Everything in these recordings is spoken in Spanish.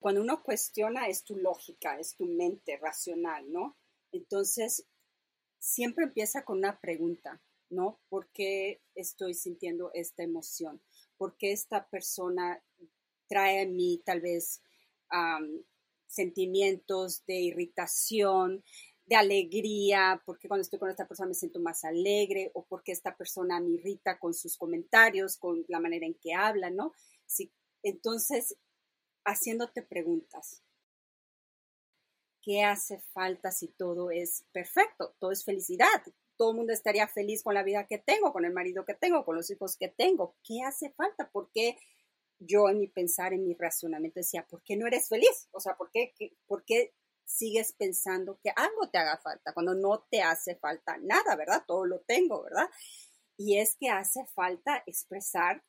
Cuando uno cuestiona es tu lógica, es tu mente racional, ¿no? Entonces, siempre empieza con una pregunta, ¿no? ¿Por qué estoy sintiendo esta emoción? ¿Por qué esta persona trae a mí tal vez sentimientos de irritación, de alegría, porque cuando estoy con esta persona me siento más alegre, o porque esta persona me irrita con sus comentarios, con la manera en que habla, ¿no? entonces, haciéndote preguntas. ¿Qué hace falta si todo es perfecto? Todo es felicidad. Todo el mundo estaría feliz con la vida que tengo, con el marido que tengo, con los hijos que tengo. ¿Qué hace falta? ¿Por qué yo en mi pensar, en mi razonamiento decía, ¿por qué no eres feliz? O sea, ¿por qué, ¿por qué sigues pensando que algo te haga falta cuando no te hace falta nada, ¿verdad? Todo lo tengo, ¿verdad? Y es que hace falta expresar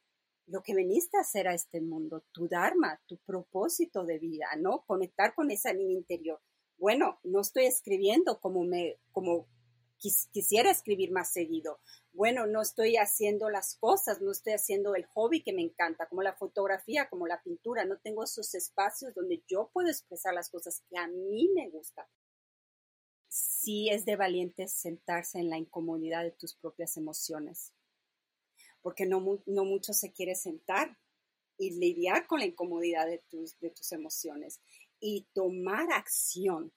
lo que veniste a hacer a este mundo, tu Dharma, tu propósito de vida, ¿no? Conectar con esa niña interior. Bueno, no estoy escribiendo como me, como quisiera escribir más seguido. Bueno, no estoy haciendo las cosas, no estoy haciendo el hobby que me encanta, como la fotografía, como la pintura. No tengo esos espacios donde yo puedo expresar las cosas que a mí me gustan. Sí es de valientes sentarse en la incomodidad de tus propias emociones, porque no, no mucho se quiere sentar y lidiar con la incomodidad de tus, de tus emociones y tomar acción.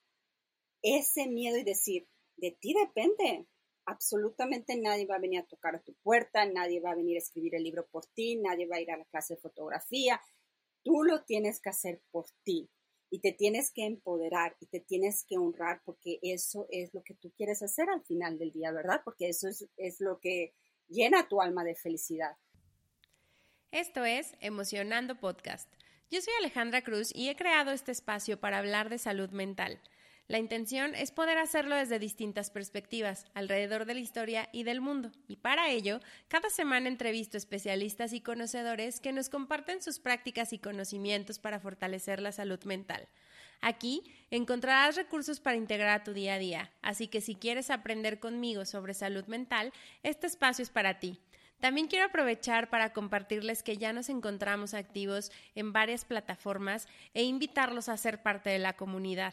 Ese miedo y decir, de ti depende. Absolutamente nadie va a venir a tocar a tu puerta, nadie va a venir a escribir el libro por ti, nadie va a ir a la clase de fotografía. Tú lo tienes que hacer por ti y te tienes que empoderar y te tienes que honrar porque eso es lo que tú quieres hacer al final del día, ¿verdad? Porque eso es, es lo que llena tu alma de felicidad. Esto es Emocionando Podcast. Yo soy Alejandra Cruz y he creado este espacio para hablar de salud mental. La intención es poder hacerlo desde distintas perspectivas, alrededor de la historia y del mundo, y para ello, cada semana entrevisto especialistas y conocedores que nos comparten sus prácticas y conocimientos para fortalecer la salud mental. Aquí encontrarás recursos para integrar a tu día a día, así que si quieres aprender conmigo sobre salud mental, este espacio es para ti. También quiero aprovechar para compartirles que ya nos encontramos activos en varias plataformas e invitarlos a ser parte de la comunidad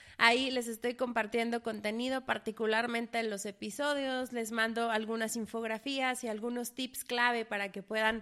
Ahí les estoy compartiendo contenido, particularmente en los episodios, les mando algunas infografías y algunos tips clave para que puedan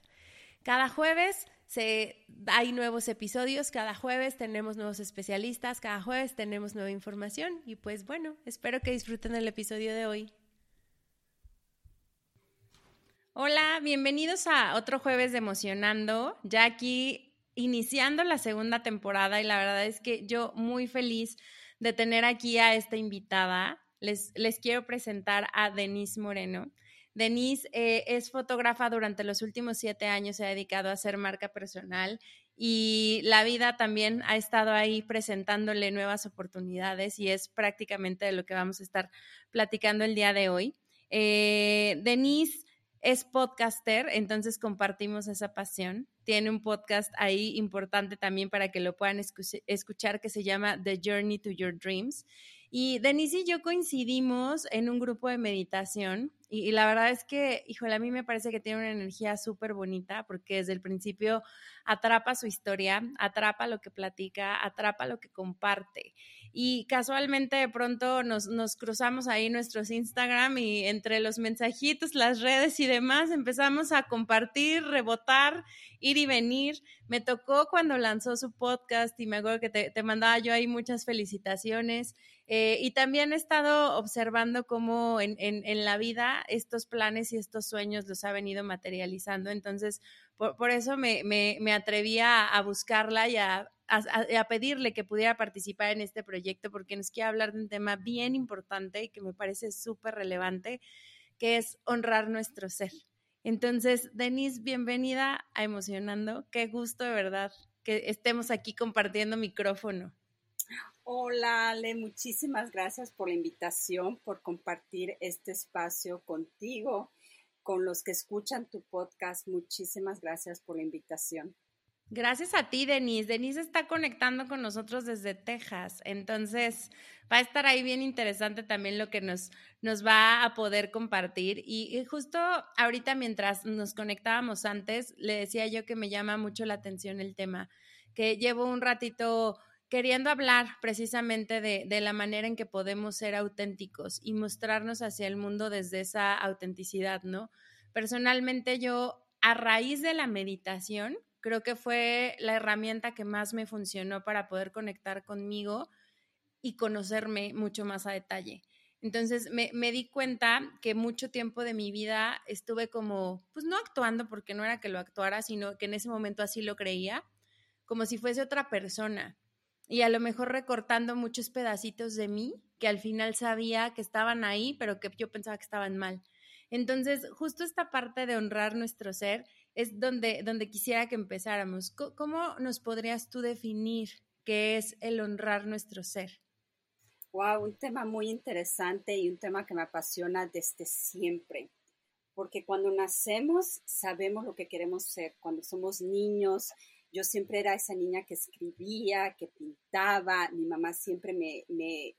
Cada jueves se, hay nuevos episodios, cada jueves tenemos nuevos especialistas, cada jueves tenemos nueva información y pues bueno, espero que disfruten el episodio de hoy. Hola, bienvenidos a otro jueves de Emocionando, ya aquí iniciando la segunda temporada y la verdad es que yo muy feliz de tener aquí a esta invitada. Les, les quiero presentar a Denise Moreno. Denise eh, es fotógrafa durante los últimos siete años, se ha dedicado a hacer marca personal y la vida también ha estado ahí presentándole nuevas oportunidades y es prácticamente de lo que vamos a estar platicando el día de hoy. Eh, Denise es podcaster, entonces compartimos esa pasión. Tiene un podcast ahí importante también para que lo puedan escuchar que se llama The Journey to Your Dreams. Y Denise y yo coincidimos en un grupo de meditación Y, la verdad es que, híjole, a mí me parece que tiene una energía súper bonita porque desde el principio atrapa su historia, atrapa lo que platica, atrapa lo que comparte. Y casualmente de pronto nos, nos cruzamos ahí nuestros Instagram y entre los mensajitos, las redes y demás empezamos a compartir, rebotar, ir y venir. Me tocó cuando lanzó su podcast y me acuerdo que te, te mandaba yo ahí muchas felicitaciones. Eh, y también he estado observando cómo en, en, la vida estos planes y estos sueños los ha venido materializando. Entonces, por, eso me, me, me atreví a, buscarla y a, a, pedirle que pudiera participar en este proyecto porque nos quiere hablar de un tema bien importante y que me parece súper relevante, que es honrar nuestro ser. Entonces, Denise, bienvenida a Emocionando. Qué gusto de verdad que estemos aquí compartiendo micrófono. Hola Ale, muchísimas gracias por la invitación, por compartir este espacio contigo, con los que escuchan tu podcast. Muchísimas gracias por la invitación. Gracias a ti, Denise. Denise está conectando con nosotros desde Texas, entonces va a estar ahí bien interesante también lo que nos, nos va a poder compartir. y, justo ahorita mientras nos conectábamos antes, le decía yo que me llama mucho la atención el tema, que llevo un ratito queriendo hablar precisamente de, la manera en que podemos ser auténticos y mostrarnos hacia el mundo desde esa autenticidad, ¿no? Personalmente yo, a raíz de la meditación, creo que fue la herramienta que más me funcionó para poder conectar conmigo y conocerme mucho más a detalle. Entonces me, me, di cuenta que mucho tiempo de mi vida estuve como, pues no actuando porque no era que lo actuara, sino que en ese momento así lo creía, como si fuese otra persona y a lo mejor recortando muchos pedacitos de mí que al final sabía que estaban ahí, pero que yo pensaba que estaban mal. Entonces, justo esta parte de honrar nuestro ser es donde, donde quisiera que empezáramos. ¿Cómo nos podrías tú definir qué es el honrar nuestro ser? Wow, un tema muy interesante y un tema que me apasiona desde siempre. Porque cuando nacemos sabemos lo que queremos ser. Cuando somos niños yo siempre era esa niña que escribía, que pintaba, mi mamá siempre me, me,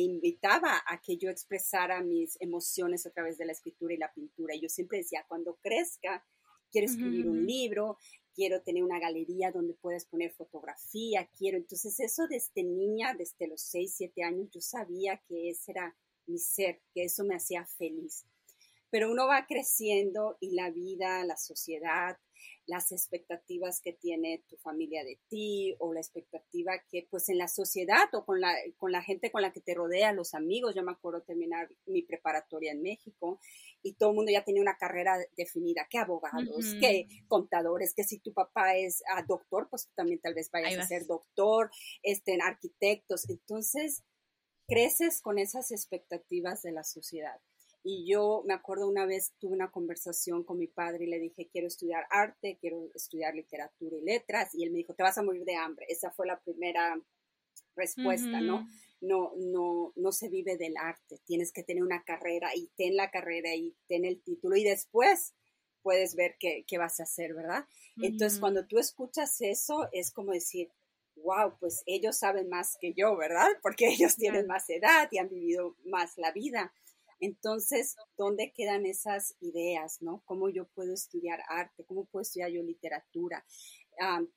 invitaba a que yo expresara mis emociones a través de la escritura y la pintura. Y yo siempre decía, cuando crezca, quiero escribir un libro, quiero tener una galería donde puedas poner fotografía, quiero. Entonces eso desde niña, desde los 6, 7 años, yo sabía que ese era mi ser, que eso me hacía feliz. Pero uno va creciendo y la vida, la sociedad, las expectativas que tiene tu familia de ti o la expectativa que pues en la sociedad o con la, con la gente con la que te rodea, los amigos. Yo me acuerdo terminar mi preparatoria en México y todo el mundo ya tenía una carrera definida, que abogados, que contadores, que si tu papá es ah, doctor, pues también tal vez vayas a ser doctor, este, arquitectos. Entonces, creces con esas expectativas de la sociedad. Y yo me acuerdo una vez tuve una conversación con mi padre y le dije, quiero estudiar arte, quiero estudiar literatura y letras. Y él me dijo, te vas a morir de hambre. Esa fue la primera respuesta, ¿no? No, no, no se vive del arte. Tienes que tener una carrera y ten la carrera y ten el título y después puedes ver qué, qué vas a hacer, ¿verdad? Entonces, cuando tú escuchas eso, es como decir, wow, pues ellos saben más que yo, ¿verdad? Porque ellos tienen más edad y han vivido más la vida. Entonces, ¿dónde quedan esas ideas, no? ¿Cómo yo puedo estudiar arte? ¿Cómo puedo estudiar yo literatura?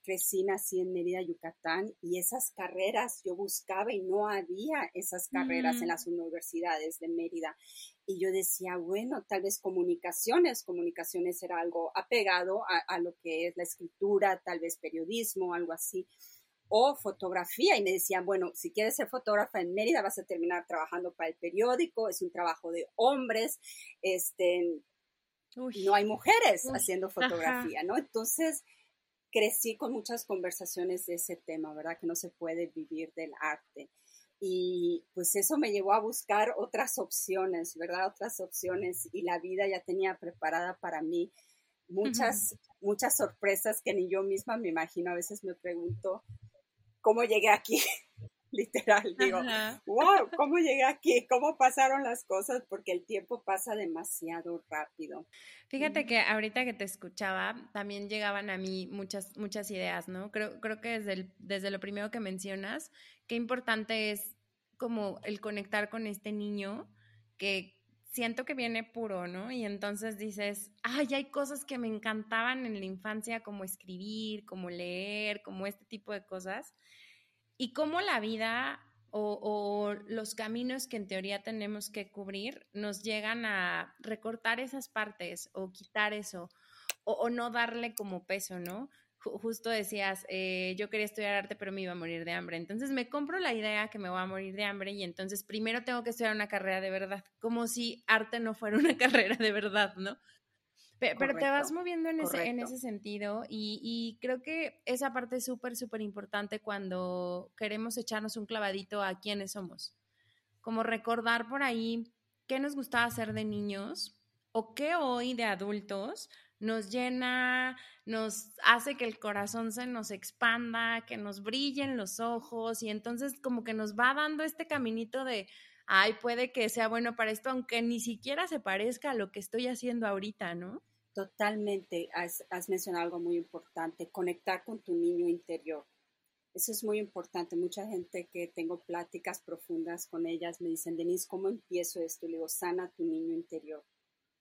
crecí, nací en Mérida, Yucatán, y esas carreras yo buscaba y no había esas carreras en mm. las universidades de Mérida. Y yo decía, bueno, tal vez comunicaciones, comunicaciones era algo apegado a lo que es la escritura, tal vez periodismo, algo así o fotografía y me decían, bueno, si quieres ser fotógrafa en Mérida vas a terminar trabajando para el periódico, es un trabajo de hombres, este, no hay mujeres haciendo fotografía, ¿no? Entonces crecí con muchas conversaciones de ese tema, ¿verdad? Que no se puede vivir del arte. Y pues eso me llevó a buscar otras opciones, ¿verdad? Otras opciones y la vida ya tenía preparada para mí muchas, muchas sorpresas que ni yo misma me imagino. A veces me pregunto, cómo llegué aquí, literal, digo, wow, cómo llegué aquí, cómo pasaron las cosas, porque el tiempo pasa demasiado rápido. Fíjate que ahorita que te escuchaba, también llegaban a mí muchas, muchas ideas, ¿no? Creo, creo que desde, desde lo primero que mencionas, qué importante es como el conectar con este niño que siento que viene puro, ¿no? Y entonces dices, ay, hay cosas que me encantaban en la infancia, como escribir, como leer, como este tipo de cosas. Y cómo la vida o, los caminos que en teoría tenemos que cubrir nos llegan a recortar esas partes o quitar eso o no darle como peso, ¿no? Justo decías, eh, yo quería estudiar arte, pero me iba a morir de hambre. Entonces me compro la idea que me voy a morir de hambre y entonces primero tengo que estudiar una carrera de verdad, como si arte no fuera una carrera de verdad, ¿no? Pero, te vas moviendo en ese, en ese, sentido y, y, creo que esa parte es súper, súper importante cuando queremos echarnos un clavadito a quiénes somos. Como recordar por ahí qué nos gustaba hacer de niños o qué hoy de adultos nos llena, nos hace que el corazón se nos expanda, que nos brillen los ojos y entonces como que nos va dando este caminito de, ay, puede que sea bueno para esto, aunque ni siquiera se parezca a lo que estoy haciendo ahorita, ¿no? Totalmente, has, mencionado algo muy importante, conectar con tu niño interior. Eso es muy importante. Mucha gente que tengo pláticas profundas con ellas me dicen, Denise, ¿cómo empiezo esto? Y le digo, sana tu niño interior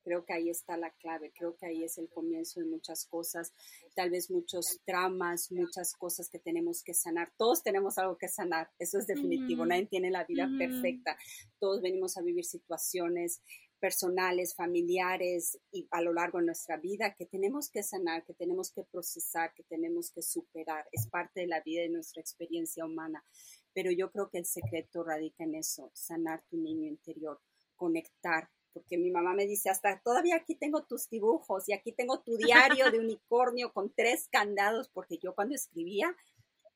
Creo que ahí está la clave, creo que ahí es el comienzo de muchas cosas, tal vez muchos tramas, muchas cosas que tenemos que sanar. Todos tenemos algo que sanar, eso es definitivo, nadie tiene la vida perfecta, todos venimos a vivir situaciones personales, familiares y a lo largo de nuestra vida que tenemos que sanar, que tenemos que procesar, que tenemos que superar. Es parte de la vida y de nuestra experiencia humana. Pero yo creo que el secreto radica en eso, sanar tu niño interior, conectar porque mi mamá me dice, hasta todavía aquí tengo tus dibujos y aquí tengo tu diario de unicornio con tres candados, porque yo cuando escribía,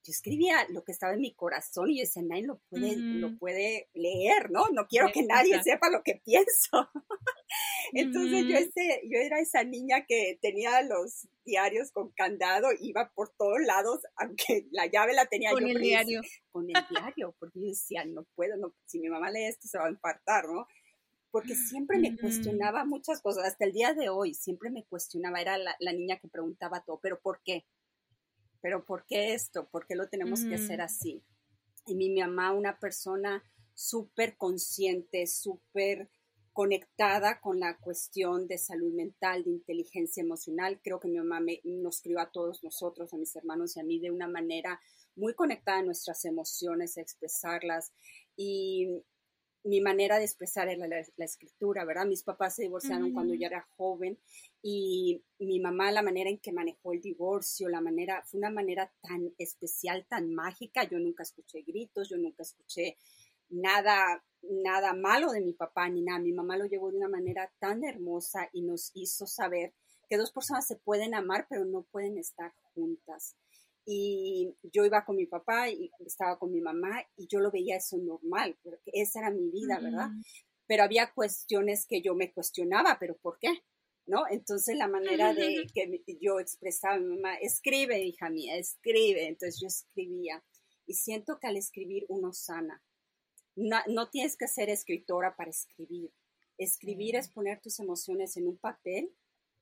yo escribía lo que estaba en mi corazón y yo decía, nadie lo puede, lo puede leer, ¿no? No quiero que nadie sepa lo que pienso. Entonces yo, ese, yo era esa niña que tenía los diarios con candado, iba por todos lados, aunque la llave la tenía con yo. Con el diario. Con el diario, porque yo decía, no puedo, no, si mi mamá lee esto se va a infartar, ¿no? Porque siempre me cuestionaba muchas cosas, hasta el día de hoy, siempre me cuestionaba, era la, niña que preguntaba todo, pero ¿por qué? ¿Pero por qué esto? ¿Por qué lo tenemos que hacer así? Y mi mamá, una persona súper consciente, súper conectada con la cuestión de salud mental, de inteligencia emocional. Creo que mi mamá me, nos crió a todos nosotros, a mis hermanos y a mí, de una manera muy conectada a nuestras emociones, a expresarlas. Y mi manera de expresar era la, escritura, ¿verdad? Mis papás se divorciaron cuando yo era joven y mi mamá, la manera en que manejó el divorcio, la manera, fue una manera tan especial, tan mágica. Yo nunca escuché gritos, yo nunca escuché nada, nada malo de mi papá ni nada. Mi mamá lo llevó de una manera tan hermosa y nos hizo saber que dos personas se pueden amar, pero no pueden estar juntas y yo iba con mi papá y estaba con mi mamá y yo lo veía eso normal, porque esa era mi vida, ¿verdad? Pero había cuestiones que yo me cuestionaba, pero ¿por qué? ¿No? Entonces la manera de que yo expresaba a mi mamá, escribe, hija mía, escribe. Entonces yo escribía y siento que al escribir uno sana. No, no tienes que ser escritora para escribir. Escribir es poner tus emociones en un papel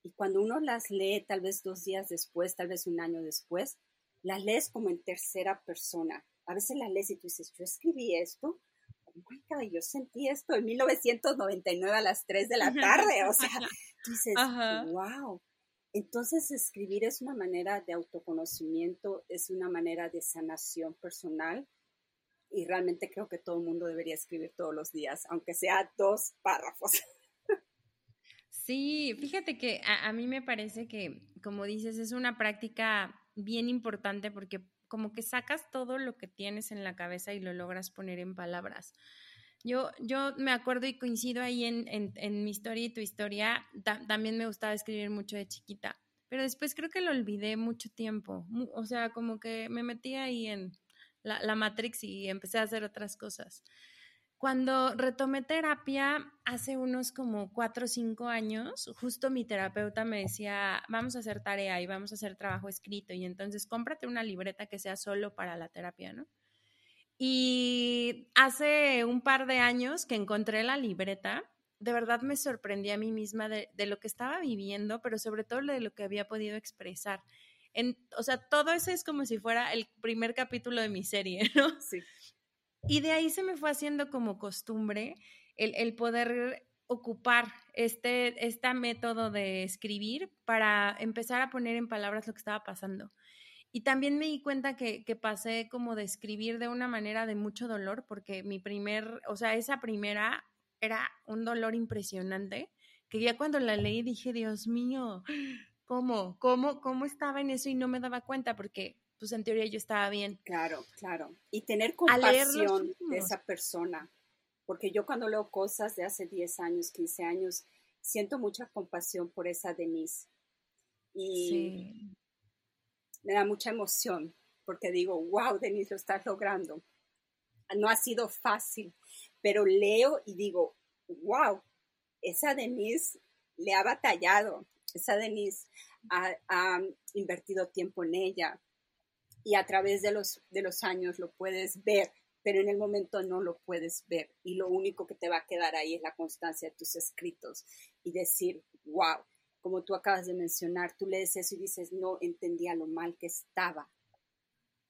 y cuando uno las lee, tal vez dos días después, tal vez un año después, la lees como en tercera persona. A veces la lees y tú dices, yo escribí esto, oh my God, yo sentí esto en 1999 a las 3 de la tarde, o sea, tú dices, wow. Entonces escribir es una manera de autoconocimiento, es una manera de sanación personal y realmente creo que todo el mundo debería escribir todos los días, aunque sea dos párrafos. Sí, fíjate que a, a, mí me parece que, como dices, es una práctica bien importante porque como que sacas todo lo que tienes en la cabeza y lo logras poner en palabras. Yo, yo me acuerdo y coincido ahí en, en, mi historia y tu historia. también me gustaba escribir mucho de chiquita, pero después creo que lo olvidé mucho tiempo. O sea, como que me metí ahí en la, la Matrix y empecé a hacer otras cosas. Cuando retomé terapia hace unos como cuatro o cinco años, justo mi terapeuta me decía, vamos a hacer tarea y vamos a hacer trabajo escrito y entonces cómprate una libreta que sea solo para la terapia, ¿no? Y hace un par de años que encontré la libreta, de verdad me sorprendí a mí misma de, lo que estaba viviendo, pero sobre todo de lo que había podido expresar. En, o sea, todo eso es como si fuera el primer capítulo de mi serie, ¿no? Sí. Y de ahí se me fue haciendo como costumbre el, poder ocupar este, este método de escribir para empezar a poner en palabras lo que estaba pasando. Y también me di cuenta que, que, pasé como de escribir de una manera de mucho dolor, porque mi primer, o sea, esa primera era un dolor impresionante, que ya cuando la leí dije, Dios mío, ¿cómo? ¿Cómo? ¿Cómo estaba en eso y no me daba cuenta? Porque, pues en teoría yo estaba bien. Claro, claro. Y tener compasión de esa persona, porque yo cuando leo cosas de hace 10 años, 15 años, siento mucha compasión por esa Denise. Y me da mucha emoción, porque digo, wow, Denise, lo estás logrando. No ha sido fácil, pero leo y digo, wow, esa Denise le ha batallado, esa Denise ha, invertido tiempo en ella y a través de los, de los años lo puedes ver, pero en el momento no lo puedes ver y lo único que te va a quedar ahí es la constancia de tus escritos y decir, wow, como tú acabas de mencionar, tú lees eso y dices, no entendía lo mal que estaba,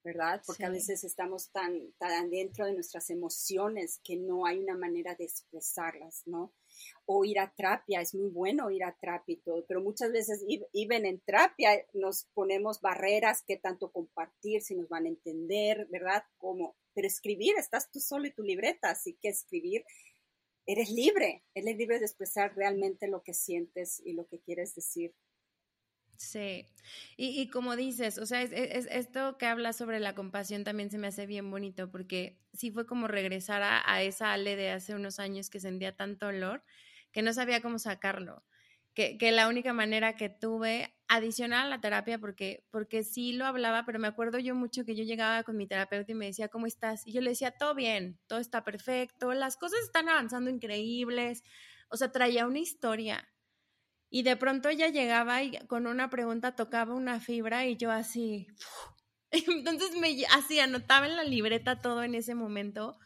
¿verdad? Porque a veces estamos tan, tan dentro de nuestras emociones que no hay una manera de expresarlas, ¿no? O ir a terapia, es muy bueno ir a terapia y todo, pero muchas veces, even en terapia, nos ponemos barreras, que tanto compartir, si nos van a entender, ¿verdad? Como, pero escribir, estás tú solo y tu libreta, así que escribir, eres libre, eres libre de expresar realmente lo que sientes y lo que quieres decir. Sí, y, y, como dices, o sea, es, esto que habla sobre la compasión también se me hace bien bonito porque sí fue como regresar a, esa Ale de hace unos años que sentía tanto dolor que no sabía cómo sacarlo, que, que, la única manera que tuve, adicional a la terapia, porque, porque sí lo hablaba, pero me acuerdo yo mucho que yo llegaba con mi terapeuta y me decía, ¿cómo estás? Y yo le decía, todo bien, todo está perfecto, las cosas están avanzando increíbles, o sea, traía una historia y de pronto ella llegaba y con una pregunta tocaba una fibra y yo así. Entonces me así anotaba en la libreta todo en ese momento,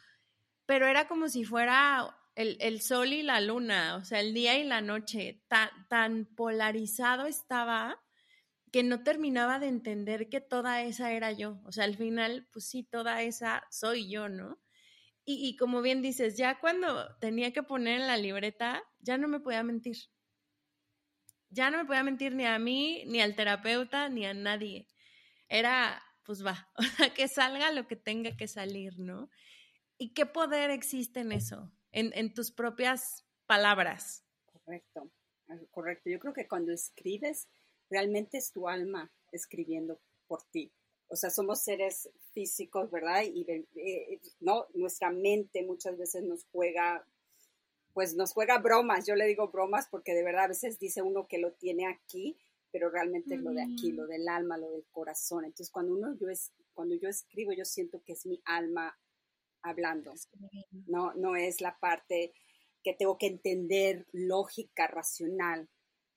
pero era como si fuera el, sol y la luna, o sea, el día y la noche. Tan, tan polarizado estaba que no terminaba de entender que toda esa era yo. O sea, al final, pues sí, toda esa soy yo, ¿no? Y, y como bien dices, ya cuando tenía que poner en la libreta, ya no me podía mentir ya no me podía mentir ni a mí, ni al terapeuta, ni a nadie. Era, pues va, que salga lo que tenga que salir, ¿no? ¿Y qué poder existe en eso? En, en tus propias palabras. Correcto, correcto. Yo creo que cuando escribes, realmente es tu alma escribiendo por ti. O sea, somos seres físicos, ¿verdad? Y eh, no, nuestra mente muchas veces nos juega pues nos juega bromas, yo le digo bromas porque de verdad a veces dice uno que lo tiene aquí, pero realmente es lo de aquí, lo del alma, lo del corazón. Entonces cuando uno yo es, cuando yo escribo yo siento que es mi alma hablando. No no es la parte que tengo que entender lógica, racional.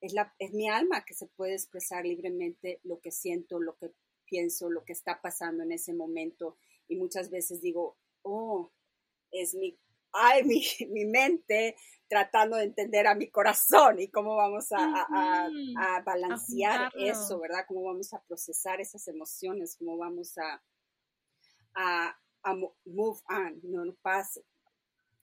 Es, la, es mi alma que se puede expresar libremente lo que siento, lo que pienso, lo que está pasando en ese momento. Y muchas veces digo, oh, es mi ay, mi, mi, mente tratando de entender a mi corazón y cómo vamos a, a, balancear eso, ¿verdad? Cómo vamos a procesar esas emociones, cómo vamos a, a, move on, no, pase,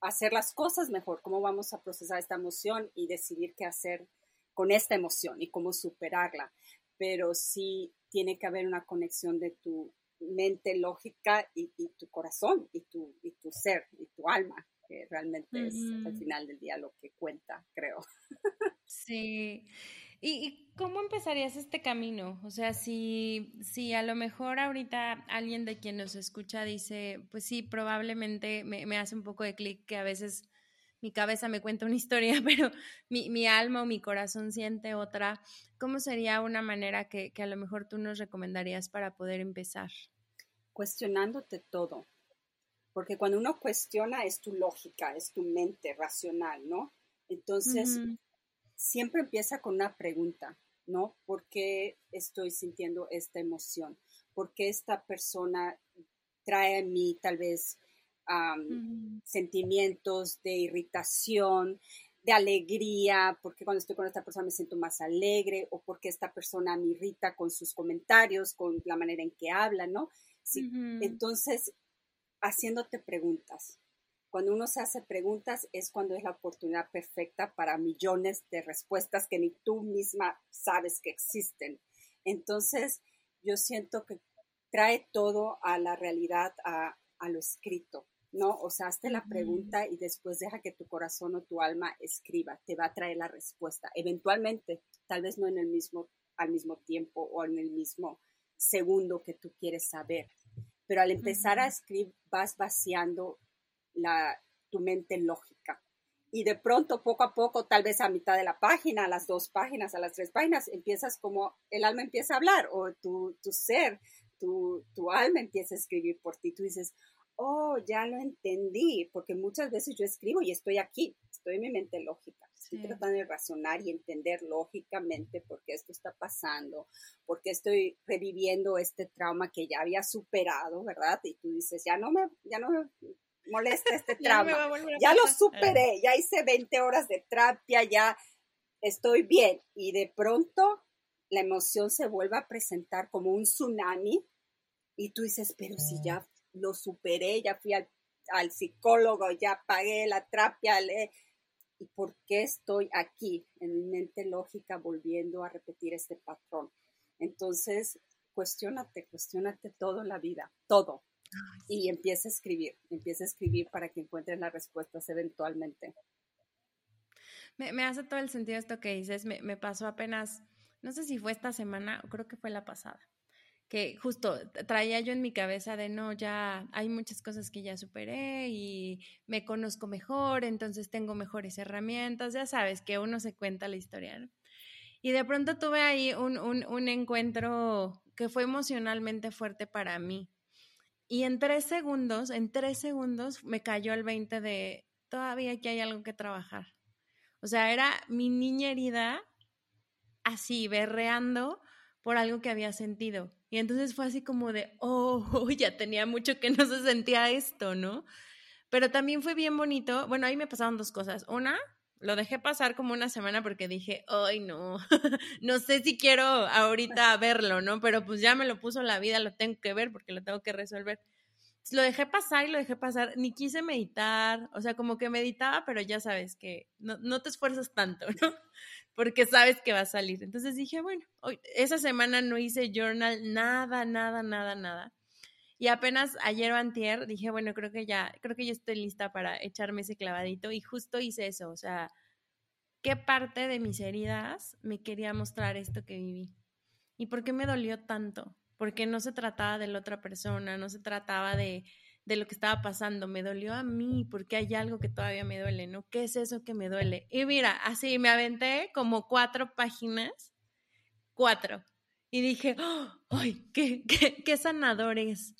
hacer las cosas mejor, cómo vamos a procesar esta emoción y decidir qué hacer con esta emoción y cómo superarla. Pero sí tiene que haber una conexión de tu mente lógica y, y tu corazón y tu, y tu ser y tu alma que realmente es al final del día lo que cuenta, creo. Sí. ¿Y, cómo empezarías este camino? O sea, si, si a lo mejor ahorita alguien de quien nos escucha dice, pues sí, probablemente me, me hace un poco de clic que a veces mi cabeza me cuenta una historia, pero mi, mi, alma o mi corazón siente otra. ¿Cómo sería una manera que, que a lo mejor tú nos recomendarías para poder empezar? Cuestionándote todo porque cuando uno cuestiona es tu lógica, es tu mente racional, ¿no? Entonces, siempre empieza con una pregunta, ¿no? ¿Por qué estoy sintiendo esta emoción? ¿Por qué esta persona trae a mí tal vez sentimientos de irritación, de alegría, porque cuando estoy con esta persona me siento más alegre, o porque esta persona me irrita con sus comentarios, con la manera en que habla, ¿no? Sí. Entonces, haciéndote preguntas. cuando uno se hace preguntas es cuando es la oportunidad perfecta para millones de respuestas que ni tú misma sabes que existen. Entonces, yo siento que trae todo a la realidad, a, lo escrito, ¿no? O sea, hazte la pregunta y después deja que tu corazón o tu alma escriba, te va a traer la respuesta. Eventualmente, tal vez no en el mismo, al mismo tiempo o en el mismo segundo que tú quieres saber, pero al empezar a escribir vas vaciando la, tu mente lógica. Y de pronto, poco a poco, tal vez a mitad de la página, a las dos páginas, a las tres páginas, empiezas como el alma empieza a hablar o tu, tu ser, tu, tu alma empieza a escribir por ti. Tú dices, oh, ya lo entendí, porque muchas veces yo escribo y estoy aquí, estoy en mi mente lógica, estoy tratando de razonar y entender lógicamente por qué esto está pasando, por qué estoy reviviendo este trauma que ya había superado, ¿verdad? Y tú dices, ya no me, ya no me molesta este trauma. ya, lo superé, ya hice 20 horas de terapia, ya estoy bien. Y de pronto la emoción se vuelve a presentar como un tsunami y tú dices, pero si ya lo superé, ya fui al, psicólogo, ya pagué la terapia, le... ¿y por qué estoy aquí en mi mente lógica volviendo a repetir este patrón? Entonces, cuestionate, cuestionate todo en la vida, todo y empieza a escribir, empieza a escribir para que encuentres las respuestas eventualmente. Me, hace todo el sentido esto que dices, me, me, pasó apenas, no sé si fue esta semana o creo que fue la pasada, que justo traía yo en mi cabeza de no, ya hay muchas cosas que ya superé y me conozco mejor, entonces tengo mejores herramientas, ya sabes que uno se cuenta la historia, Y de pronto tuve ahí un, un, encuentro que fue emocionalmente fuerte para mí y en tres segundos, en tres segundos me cayó el 20 de todavía aquí hay algo que trabajar. O sea, era mi niña herida así, berreando por algo que había sentido. Y entonces fue así como de, oh, ya tenía mucho que no se sentía esto, ¿no? Pero también fue bien bonito. Bueno, ahí me pasaron dos cosas. Una, lo dejé pasar como una semana porque dije, ay, no, no sé si quiero ahorita verlo, ¿no? Pero pues ya me lo puso la vida, lo tengo que ver porque lo tengo que resolver. lo dejé pasar y lo dejé pasar, ni quise meditar, o sea, como que meditaba, pero ya sabes que no, no te esfuerzas tanto, ¿no? Porque sabes que va a salir. Entonces dije, bueno, hoy, esa semana no hice journal, nada, nada, nada, nada. Y apenas ayer o antier dije, bueno, creo que ya, creo que ya estoy lista para echarme ese clavadito y justo hice eso, o sea, ¿qué parte de mis heridas me quería mostrar esto que viví? ¿Y por qué me dolió tanto? Porque no se trataba de la otra persona, no se trataba de, de lo que estaba pasando, me dolió a mí porque hay algo que todavía me duele, ¿no? ¿Qué es eso que me duele? Y mira, así me aventé como cuatro páginas, cuatro, y dije, ¡ay, qué, qué, qué sanador es!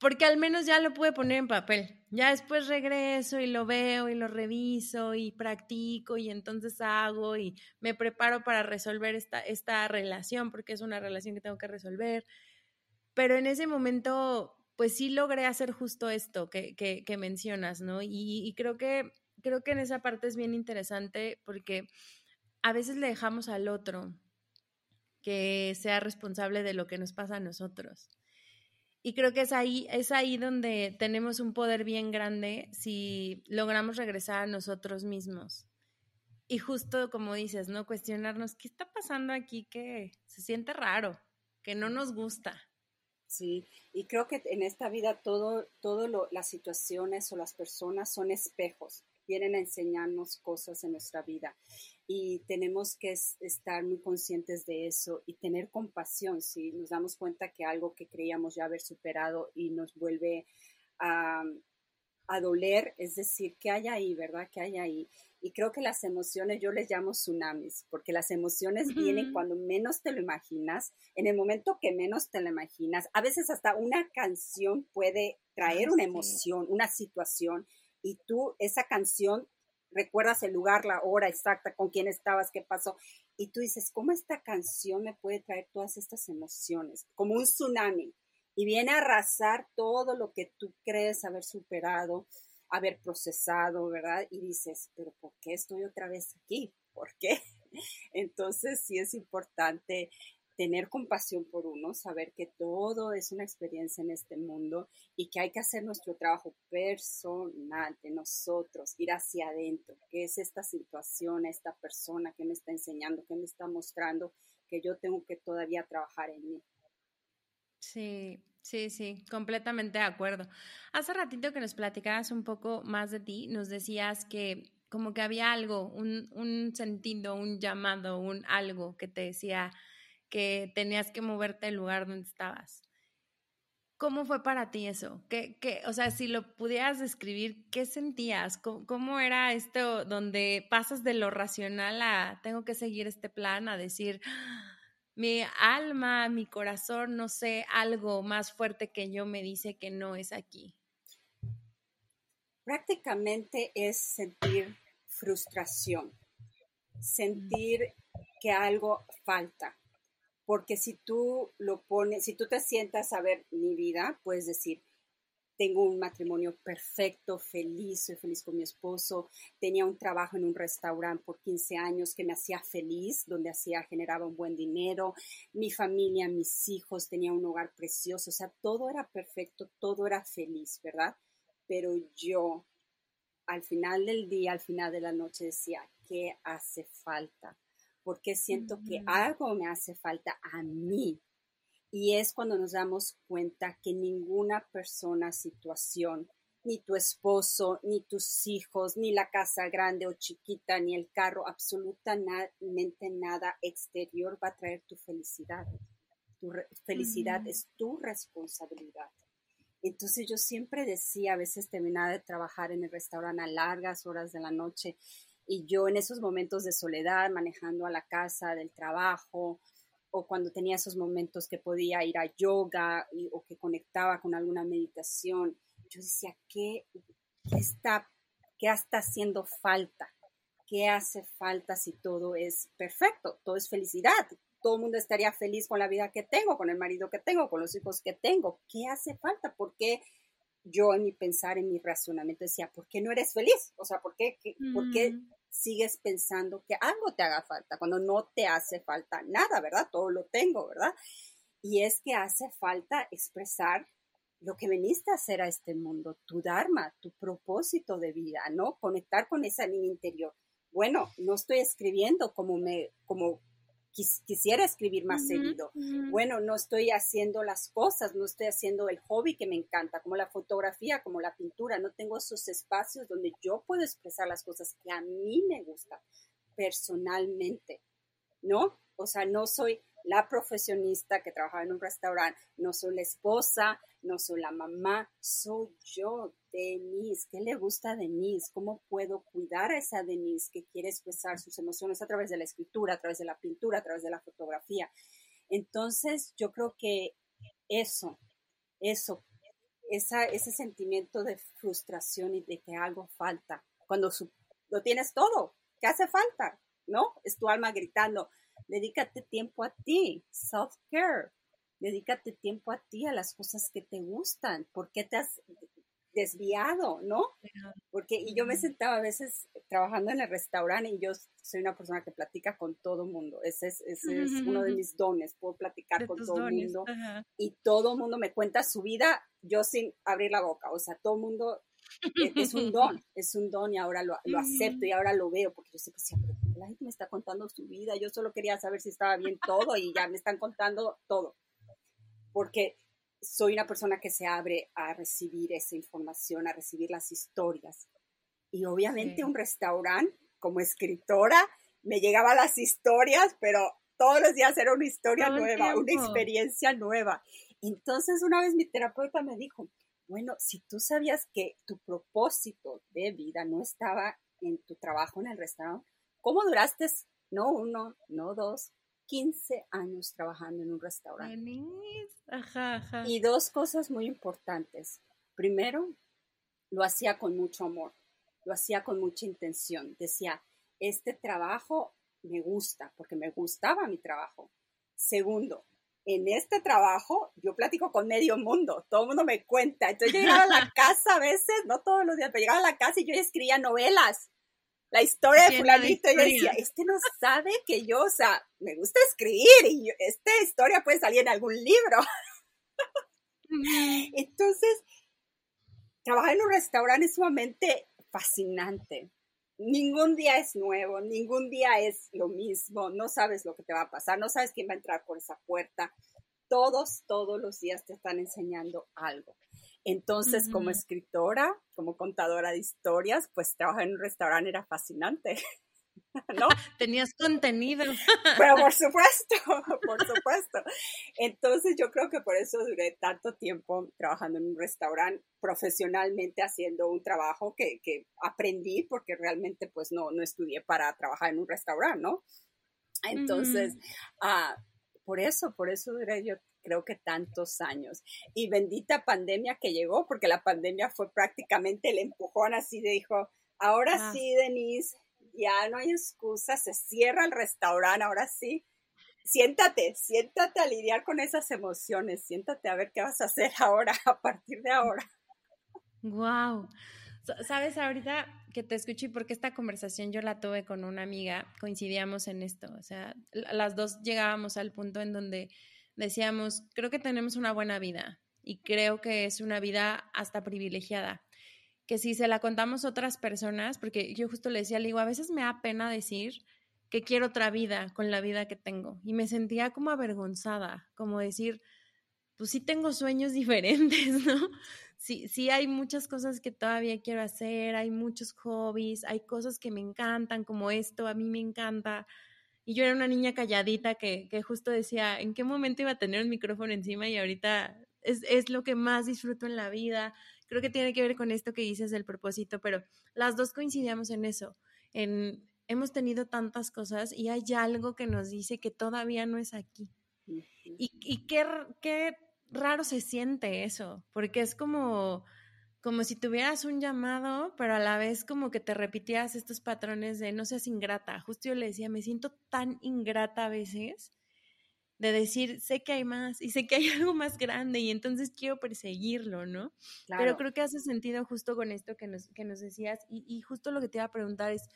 porque al menos ya lo pude poner en papel. Ya después regreso y lo veo y lo reviso y practico y entonces hago y me preparo para resolver esta, esta relación porque es una relación que tengo que resolver. Pero en ese momento, pues sí logré hacer justo esto que, mencionas, ¿no? Y, y, creo, que, creo que en esa parte es bien interesante porque a veces le dejamos al otro que sea responsable de lo que nos pasa a nosotros. Y creo que es ahí, es ahí donde tenemos un poder bien grande si logramos regresar a nosotros mismos. Y justo como dices, ¿no? Cuestionarnos, ¿qué está pasando aquí que se siente raro, que no nos gusta? Sí, y creo que en esta vida todo, todo las situaciones o las personas son espejos, vienen a enseñarnos cosas en nuestra vida y tenemos que estar muy conscientes de eso y tener compasión si nos damos cuenta que algo que creíamos ya haber superado y nos vuelve a, a doler, es decir, que hay ahí, ¿verdad? Que hay ahí. Y creo que las emociones yo les llamo tsunamis, porque las emociones vienen cuando menos te lo imaginas, en el momento que menos te lo imaginas. A veces hasta una canción puede traer una emoción, una situación, y tú esa canción recuerdas el lugar, la hora exacta, con quién estabas, qué pasó, y tú dices, ¿cómo esta canción me puede traer todas estas emociones? Como un tsunami, y viene a arrasar todo lo que tú crees haber superado, haber procesado, ¿verdad? Y dices, pero ¿por qué estoy otra vez aquí? ¿Por qué? Entonces sí es importante tener compasión por uno, saber que todo es una experiencia en este mundo y que hay que hacer nuestro trabajo personal de nosotros, ir hacia adentro, qué es esta situación, esta persona que me está enseñando, que me está mostrando que yo tengo que todavía trabajar en mí. Sí, sí, sí, completamente de acuerdo. Hace ratito que nos platicabas un poco más de ti, nos decías que como que había algo, un, un sentido, un llamado, un algo que te decía, que tenías que moverte del lugar donde estabas. ¿Cómo fue para ti eso? ¿Qué, qué, o sea, si lo pudieras describir, ¿qué sentías? ¿Cómo, era esto donde pasas de lo racional a tengo que seguir este plan, a decir, mi alma, mi corazón, no sé, algo más fuerte que yo me dice que no es aquí? Prácticamente es sentir frustración, sentir que algo falta, porque si tú lo pones, si tú te sientas a ver mi vida, puedes decir, tengo un matrimonio perfecto, feliz, soy feliz con mi esposo, tenía un trabajo en un restaurante por 15 años que me hacía feliz, donde hacía, generaba un buen dinero, mi familia, mis hijos, tenía un hogar precioso, o sea, todo era perfecto, todo era feliz, ¿verdad? Pero yo, al final del día, al final de la noche decía, ¿qué hace falta? porque siento que algo me hace falta a mí. Y es cuando nos damos cuenta que ninguna persona, situación, ni tu esposo, ni tus hijos, ni la casa grande o chiquita, ni el carro, absolutamente nada exterior va a traer tu felicidad. Tu felicidad es tu responsabilidad. Entonces yo siempre decía, a veces terminaba de trabajar en el restaurante a largas horas de la noche y yo en esos momentos de soledad, manejando a la casa, del trabajo, o cuando tenía esos momentos que podía ir a yoga o que conectaba con alguna meditación, yo decía, ¿qué, está, ¿qué está haciendo falta? ¿Qué hace falta si todo es perfecto? Todo es felicidad. Todo el mundo estaría feliz con la vida que tengo, con el marido que tengo, con los hijos que tengo. ¿Qué hace falta? ¿Por qué yo en mi pensar, en mi razonamiento decía, ¿por qué no eres feliz? O sea, ¿por qué, ¿por qué mm sigues pensando que algo te haga falta, cuando no te hace falta nada, ¿verdad? Todo lo tengo, ¿verdad? Y es que hace falta expresar lo que viniste a hacer a este mundo, tu dharma, tu propósito de vida, ¿no? Conectar con esa niña interior. Bueno, no estoy escribiendo como me, como quisiera escribir más seguido. Bueno, no estoy haciendo las cosas, no estoy haciendo el hobby que me encanta, como la fotografía, como la pintura, no tengo esos espacios donde yo puedo expresar las cosas que a mí me gustan personalmente, ¿no? O sea, no soy la profesionista que trabajaba en un restaurante, no soy la esposa, no soy la mamá, soy yo, Denise. ¿Qué le gusta a Denise? ¿Cómo puedo cuidar a esa Denise que quiere expresar sus emociones a través de la escritura, a través de la pintura, a través de la fotografía? Entonces, yo creo que eso, eso, esa, ese sentimiento de frustración y de que algo falta, cuando lo tienes todo, ¿qué hace falta? ¿No? Es tu alma gritando, Dedícate tiempo a ti, self-care. Dedícate tiempo a ti, a las cosas que te gustan. ¿Por qué te has desviado, no? Porque y yo me sentaba a veces trabajando en el restaurante y yo soy una persona que platica con todo mundo. Ese es, ese es uno de mis dones, puedo platicar con todo el mundo y todo el mundo me cuenta su vida yo sin abrir la boca. O sea, todo el mundo e, es, un don, es un don y ahora lo, lo acepto y ahora lo veo porque yo sé que siempre la gente me está contando su vida, yo solo quería saber si estaba bien todo y ya me están contando todo. Porque soy una persona que se abre a recibir esa información, a recibir las historias. Y obviamente un restaurante, como escritora, me llegaban las historias, pero todos los días era una historia nueva, una experiencia nueva. Entonces una vez mi terapeuta me dijo, bueno, si tú sabías que tu propósito de vida no estaba en tu trabajo en el restaurante, ¿Cómo duraste? No uno, no dos, 15 años trabajando en un restaurante. Y dos cosas muy importantes. Primero, lo hacía con mucho amor, lo hacía con mucha intención. Decía, este trabajo me gusta, porque me gustaba mi trabajo. Segundo, en este trabajo yo platico con medio mundo, todo el mundo me cuenta. Entonces yo llegaba a la casa a veces, no todos los días, pero llegaba a la casa y yo escribía novelas la historia de fulanito, y yo decía, este no sabe que yo, o sea, me gusta escribir y esta historia puede salir en algún libro. Entonces, trabajar en un restaurante es sumamente fascinante. Ningún día es nuevo, ningún día es lo mismo, no sabes lo que te va a pasar, no sabes quién va a entrar por esa puerta. Todos, todos los días te están enseñando algo. Entonces, como escritora, como contadora de historias, pues trabajar en un restaurante era fascinante. ¿No? Tenías contenido. Pero por supuesto, por supuesto. Entonces yo creo que por eso duré tanto tiempo trabajando en un restaurante, profesionalmente haciendo un trabajo que, que aprendí porque realmente pues no, no estudié para trabajar en un restaurante, ¿no? Entonces, ah, por eso, por eso duré yo creo que tantos años. Y bendita pandemia que llegó, porque la pandemia fue prácticamente el empujón así de dijo, ahora ah. sí, Denise, ya no hay excusa, se cierra el restaurante, ahora sí. Siéntate, siéntate a lidiar con esas emociones, siéntate a ver qué vas a hacer ahora, a partir de ahora. Wow. Sabes, ahorita que te escuché, porque esta conversación yo la tuve con una amiga, coincidíamos en esto, o sea, las dos llegábamos al punto en donde decíamos, creo que tenemos una buena vida y creo que es una vida hasta privilegiada, que si se la contamos a otras personas, porque yo justo le decía, le digo, a veces me da pena decir que quiero otra vida con la vida que tengo y me sentía como avergonzada, como decir, pues sí tengo sueños diferentes, ¿no? Sí, sí hay muchas cosas que todavía quiero hacer, hay muchos hobbies, hay cosas que me encantan, como esto, a mí me encanta, y yo era una niña calladita que, que justo decía, ¿en qué momento iba a tener un micrófono encima? Y ahorita es, es, lo que más disfruto en la vida. Creo que tiene que ver con esto que dices del propósito, pero las dos coincidíamos en eso, en hemos tenido tantas cosas y hay algo que nos dice que todavía no es aquí. Y, y qué, qué raro se siente eso, porque es como como si tuvieras un llamado, pero a la vez como que te repitías estos patrones de no seas ingrata. Justo yo le decía, me siento tan ingrata a veces de decir, sé que hay más y sé que hay algo más grande y entonces quiero perseguirlo, ¿no? Pero creo que hace sentido justo con esto que nos, que nos decías y, y justo lo que te iba a preguntar es,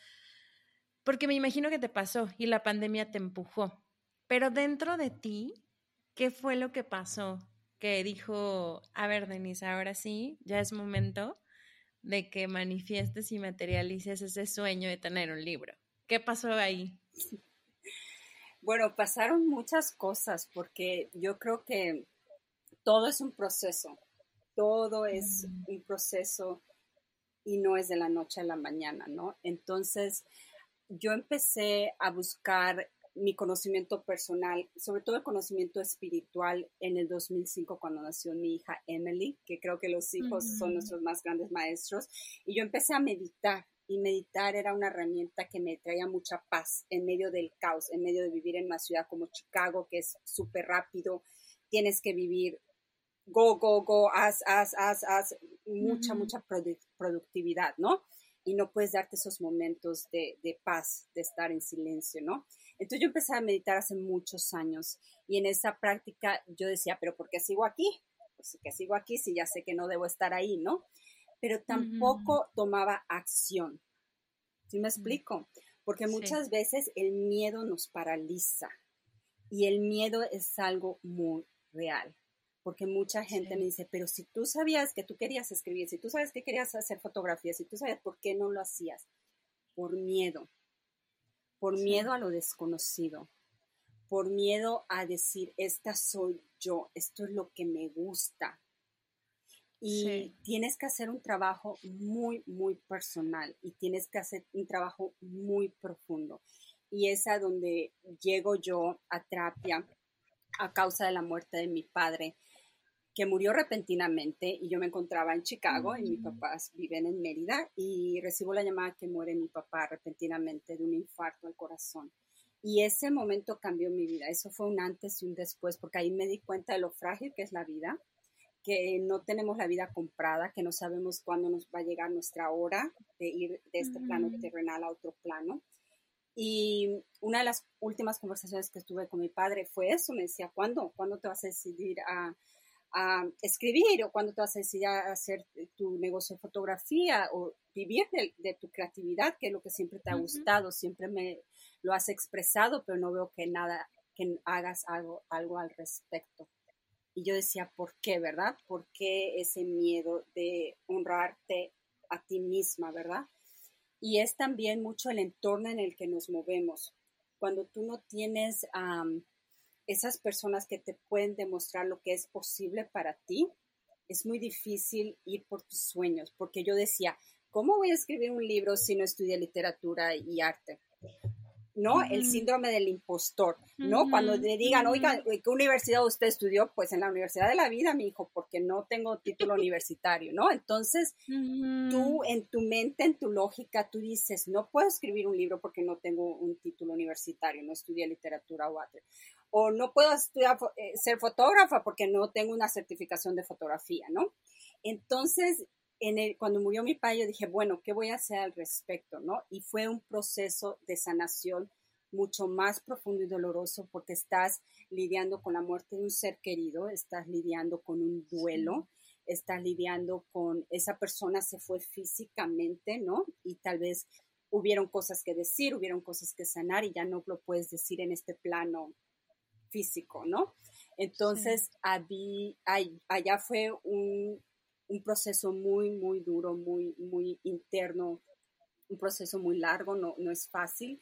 porque me imagino que te pasó y la pandemia te empujó, pero dentro de ti, ¿qué fue lo que pasó? Que dijo, a ver, Denise, ahora sí, ya es momento de que manifiestes y materialices ese sueño de tener un libro. ¿Qué pasó ahí? Bueno, pasaron muchas cosas porque yo creo que todo es un proceso, todo es mm. un proceso y no es de la noche a la mañana, ¿no? Entonces, yo empecé a buscar mi conocimiento personal, sobre todo el conocimiento espiritual en el 2005 cuando nació mi hija Emily, que creo que los hijos son nuestros más grandes maestros, y yo empecé a meditar y meditar era una herramienta que me traía mucha paz en medio del caos, en medio de vivir en una ciudad como Chicago, que es súper rápido, tienes que vivir go, go, go, haz, haz, haz, haz, mucha, mucha productividad, ¿no? Y no puedes darte esos momentos de, de paz, de estar en silencio, ¿no? Entonces yo empecé a meditar hace muchos años y en esa práctica yo decía, pero ¿por qué sigo aquí? Pues que sigo aquí si ya sé que no debo estar ahí, ¿no? Pero tampoco tomaba acción. ¿Sí me mm. explico? Porque muchas veces el miedo nos paraliza y el miedo es algo muy real. Porque mucha gente me dice, pero si tú sabías que tú querías escribir, si tú sabes que querías hacer fotografías, si tú sabes por qué no lo hacías, por miedo por miedo a lo desconocido, por miedo a decir, esta soy yo, esto es lo que me gusta. Y tienes que hacer un trabajo muy, muy personal y tienes que hacer un trabajo muy profundo. Y es a donde llego yo a terapia a causa de la muerte de mi padre que murió repentinamente y yo me encontraba en Chicago y mis papás viven en Mérida y recibo la llamada que muere mi papá repentinamente de un infarto al corazón. Y ese momento cambió mi vida. Eso fue un antes y un después, porque ahí me di cuenta de lo frágil que es la vida, que no tenemos la vida comprada, que no sabemos cuándo nos va a llegar nuestra hora de ir de este plano terrenal a otro plano. Y una de las últimas conversaciones que estuve con mi padre fue eso, me decía, ¿cuándo? ¿Cuándo te vas a decidir a, a escribir o cuando te vas a decidir a hacer tu negocio de fotografía o vivir de, tu creatividad, que es lo que siempre te ha gustado, siempre me lo has expresado, pero no veo que nada, que hagas algo, algo al respecto. Y yo decía, ¿por qué, verdad? ¿Por qué ese miedo de honrarte a ti misma, verdad? Y es también mucho el entorno en el que nos movemos. Cuando tú no tienes esas personas que te pueden demostrar lo que es posible para ti, es muy difícil ir por tus sueños, porque yo decía, ¿cómo voy a escribir un libro si no estudié literatura y arte? ¿No? El síndrome del impostor, ¿no? Cuando le digan, oiga, ¿qué universidad usted estudió? Pues en la Universidad de la Vida, mi hijo, porque no tengo título universitario, ¿no? Entonces, tú en tu mente, en tu lógica, tú dices, no puedo escribir un libro porque no tengo un título universitario, no estudié literatura o arte. O no puedo estudiar, eh, ser fotógrafa porque no tengo una certificación de fotografía, ¿no? Entonces, cuando murió mi padre, yo dije, bueno, ¿qué voy a hacer al respecto? ¿no? Y fue un proceso de sanación mucho más profundo y doloroso porque estás lidiando con la muerte de un ser querido, estás lidiando con un duelo, estás lidiando con esa persona se fue físicamente, ¿no? Y tal vez hubieron cosas que decir, hubieron cosas que sanar y ya no lo puedes decir en este plano físico, ¿no? Entonces, allá fue un, un proceso muy, muy duro, muy, muy interno, un proceso muy largo, no, no es fácil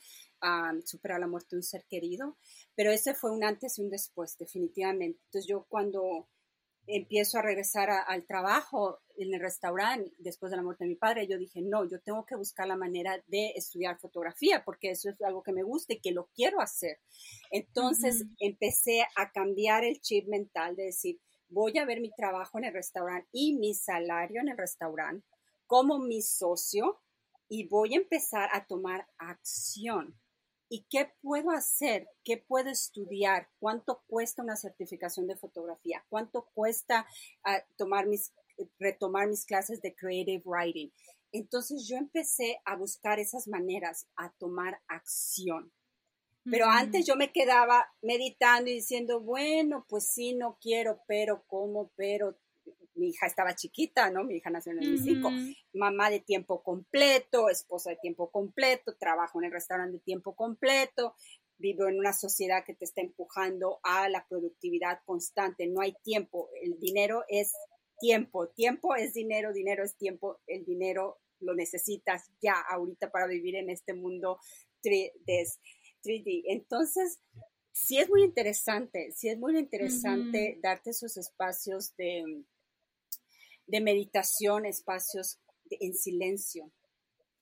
superar la muerte de un ser querido, pero ese fue un antes y un después, definitivamente. Entonces yo cuando empiezo a regresar al trabajo en el restaurante después de la muerte de mi padre, yo dije, no, yo tengo que buscar la manera de estudiar fotografía porque eso es algo que me gusta y que lo quiero hacer. Entonces empecé a cambiar el chip mental de decir, voy a ver mi trabajo en el restaurante y mi salario en el restaurante como mi socio y voy a empezar a tomar acción. ¿Y qué puedo hacer? ¿Qué puedo estudiar? ¿Cuánto cuesta una certificación de fotografía? ¿Cuánto cuesta ah, tomar mis, retomar mis clases de creative writing? Entonces yo empecé a buscar esas maneras, a tomar acción. Pero antes yo me quedaba meditando y diciendo, bueno, pues sí, no quiero, pero ¿cómo? Pero mi hija estaba chiquita, ¿no? Mi hija nació en el 2005, mamá de tiempo completo, esposa de tiempo completo, trabajo en el restaurante de tiempo completo, vivo en una sociedad que te está empujando a la productividad constante, no hay tiempo, el dinero es tiempo, tiempo es dinero, dinero es tiempo, el dinero lo necesitas ya ahorita para vivir en este mundo 3 3D. Entonces, sí es muy interesante, sí es muy interesante darte esos espacios de, de meditación, espacios en silencio.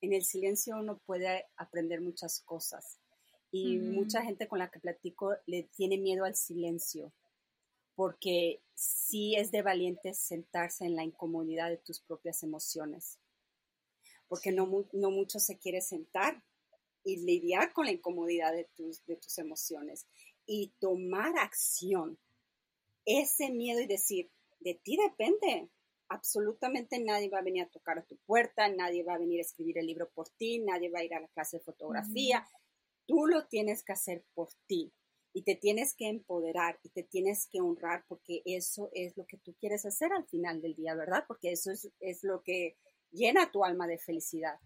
En el silencio uno puede aprender muchas cosas y mucha gente con la que platico le tiene miedo al silencio porque sí es de valientes sentarse en la incomodidad de tus propias emociones, porque no, no mucho se quiere sentar y lidiar con la incomodidad de tus, de tus emociones y tomar acción. Ese miedo y decir, de ti depende. Absolutamente nadie va a venir a tocar a tu puerta, nadie va a venir a escribir el libro por ti, nadie va a ir a la clase de fotografía. Tú lo tienes que hacer por ti y te tienes que empoderar y te tienes que honrar porque eso es lo que tú quieres hacer al final del día, ¿verdad? Porque eso es, es lo que llena tu alma de felicidad.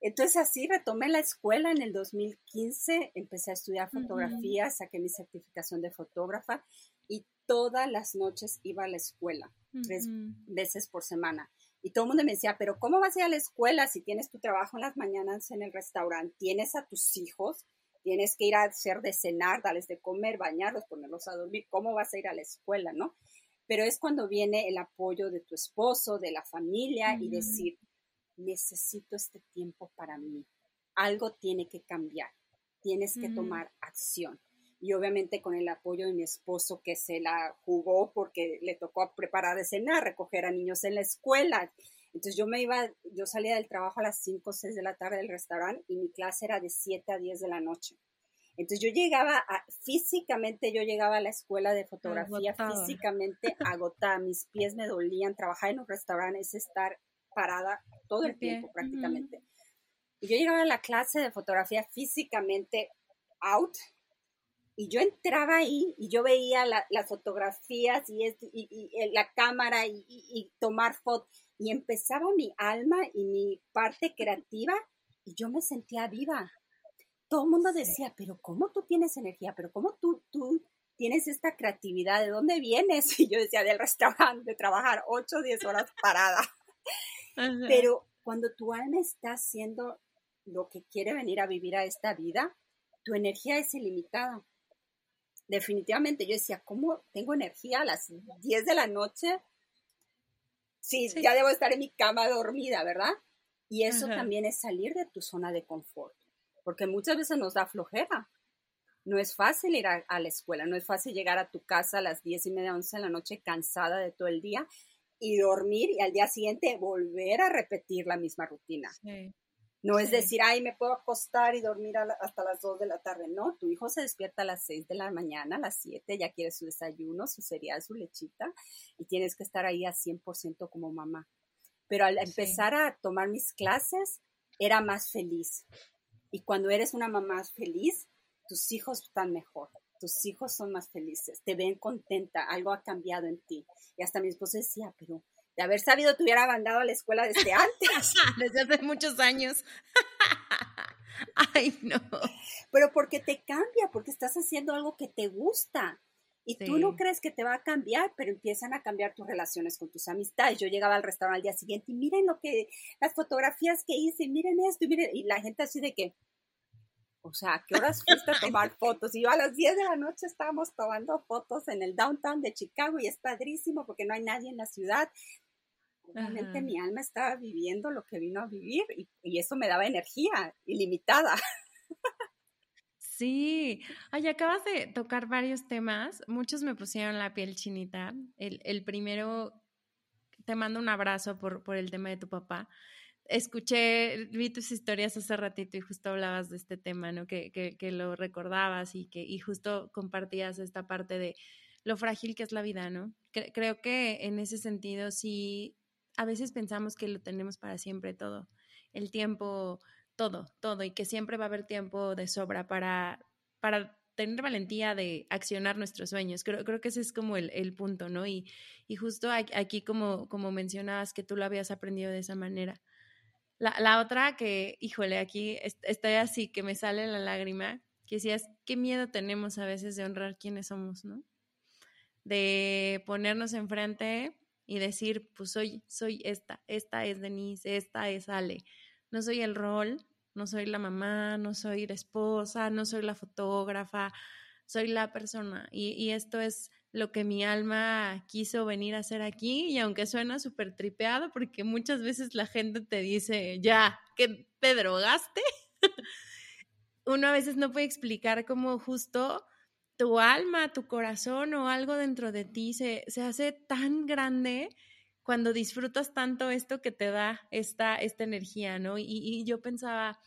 Entonces así retomé la escuela en el 2015, empecé a estudiar fotografía, saqué mi certificación de fotógrafa y todas las noches iba a la escuela, tres veces por semana. Y todo el mundo me decía, pero ¿cómo vas a ir a la escuela si tienes tu trabajo en las mañanas en el restaurante? ¿Tienes a tus hijos? Tienes que ir a hacer de cenar, darles de comer, bañarlos, ponerlos a dormir. ¿Cómo vas a ir a la escuela, no? Pero es cuando viene el apoyo de tu esposo, de la familia y decir, necesito este tiempo para mí. Algo tiene que cambiar. Tienes que tomar acción. Y obviamente con el apoyo de mi esposo que se la jugó porque le tocó preparar de cenar, recoger a niños en la escuela. Entonces yo me iba, yo salía del trabajo a las 5 o 6 de la tarde del restaurante y mi clase era de 7 a 10 de la noche. Entonces yo llegaba a, físicamente, yo llegaba a la escuela de fotografía físicamente agotada, mis pies me dolían, trabajar en un restaurante es estar parada todo el tiempo prácticamente. Y yo llegaba a la clase de fotografía físicamente out Y yo entraba ahí y yo veía las fotografías y, y, la cámara y, tomar fotos. Y empezaba mi alma y mi parte creativa y yo me sentía viva. Todo el mundo decía, pero ¿cómo tú tienes energía? ¿Pero cómo tú, tú tienes esta creatividad? ¿De dónde vienes? Y yo decía, del restaurante, de trabajar 8 o 10 horas parada. Pero cuando tu alma está haciendo lo que quiere venir a vivir a esta vida, tu energía es ilimitada definitivamente yo decía, ¿cómo tengo energía a las 10 de la noche? Sí, ya debo estar en mi cama dormida, ¿verdad? Y eso también es salir de tu zona de confort, porque muchas veces nos da flojera. No es fácil ir a, la escuela, no es fácil llegar a tu casa a las 10 y media, 11 de la noche cansada de todo el día y dormir y al día siguiente volver a repetir la misma rutina. Sí. No es decir, ay, me puedo acostar y dormir hasta las 2 de la tarde. No, tu hijo se despierta a las 6 de la mañana, a las 7, ya quiere su desayuno, su cereal, su lechita, y tienes que estar ahí a 100% como mamá. Pero al empezar a tomar mis clases, era más feliz. Y cuando eres una mamá feliz, tus hijos están mejor, tus hijos son más felices, te ven contenta, algo ha cambiado en ti. Y hasta mi esposa decía, pero de haber sabido te hubiera mandado a la escuela desde antes. desde hace muchos años. Ay, no. Pero porque te cambia, porque estás haciendo algo que te gusta. Y tú no crees que te va a cambiar, pero empiezan a cambiar tus relaciones con tus amistades. Yo llegaba al restaurante al día siguiente y miren lo que, las fotografías que hice, miren esto, y miren, y la gente así de que, o sea, qué horas fuiste a tomar fotos? Y yo a las 10 de la noche estábamos tomando fotos en el downtown de Chicago y es padrísimo porque no hay nadie en la ciudad. Realmente mi alma estaba viviendo lo que vino a vivir y, eso me daba energía ilimitada. Sí, ay, acabas de tocar varios temas, muchos me pusieron la piel chinita. El, primero, te mando un abrazo por, por el tema de tu papá. Escuché, vi tus historias hace ratito y justo hablabas de este tema, ¿no? Que, que, que lo recordabas y que y justo compartías esta parte de lo frágil que es la vida, ¿no? creo que en ese sentido sí a veces pensamos que lo tenemos para siempre todo, el tiempo, todo, todo, y que siempre va a haber tiempo de sobra para, para tener valentía de accionar nuestros sueños. Creo, creo que ese es como el, punto, ¿no? Y, y justo aquí, como, como mencionabas, que tú lo habías aprendido de esa manera. La, la otra que, híjole, aquí estoy así, que me sale la lágrima, que decías, qué miedo tenemos a veces de honrar quiénes somos, ¿no? De ponernos enfrente y decir, pues soy, soy esta, esta es Denise, esta es Ale. No soy el rol, no soy la mamá, no soy la esposa, no soy la fotógrafa, soy la persona. Y, esto es lo que mi alma quiso venir a hacer aquí y aunque suena súper tripeado porque muchas veces la gente te dice, ya, que te drogaste, uno a veces no puede explicar cómo justo tu alma, tu corazón o algo dentro de ti se, hace tan grande cuando disfrutas tanto esto que te da esta, esta energía, ¿no? Y, yo pensaba,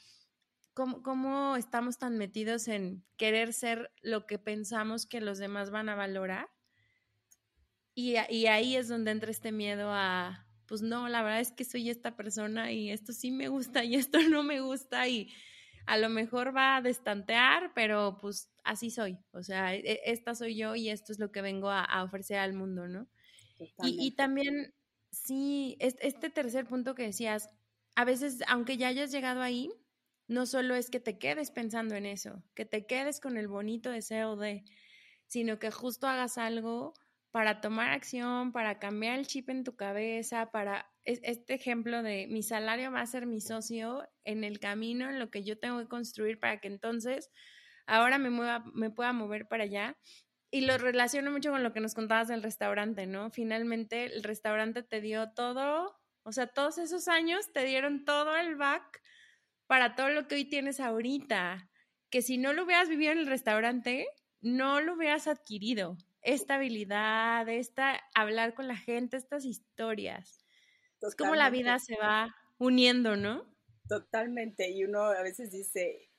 ¿cómo, ¿cómo, estamos tan metidos en querer ser lo que pensamos que los demás van a valorar? Y, y ahí es donde entra este miedo a, pues no, la verdad es que soy esta persona y esto sí me gusta y esto no me gusta y a lo mejor va a destantear, pero pues así soy, o sea, e, esta soy yo y esto es lo que vengo a, ofrecer al mundo, ¿no? Y, también, sí, este tercer punto que decías, a veces, aunque ya hayas llegado ahí, no solo es que te quedes pensando en eso, que te quedes con el bonito deseo de, sino que justo hagas algo para tomar acción, para cambiar el chip en tu cabeza, para este ejemplo de mi salario va a ser mi socio en el camino, en lo que yo tengo que construir para que entonces ahora me, mueva, me pueda mover para allá. Y lo relaciono mucho con lo que nos contabas del restaurante, ¿no? Finalmente el restaurante te dio todo, o sea, todos esos años te dieron todo el back para todo lo que hoy tienes ahorita, que si no lo hubieras vivido en el restaurante, no lo hubieras adquirido esta habilidad, esta hablar con la gente, estas historias. Es como la vida se va uniendo, ¿no? Totalmente. Y uno a veces dice,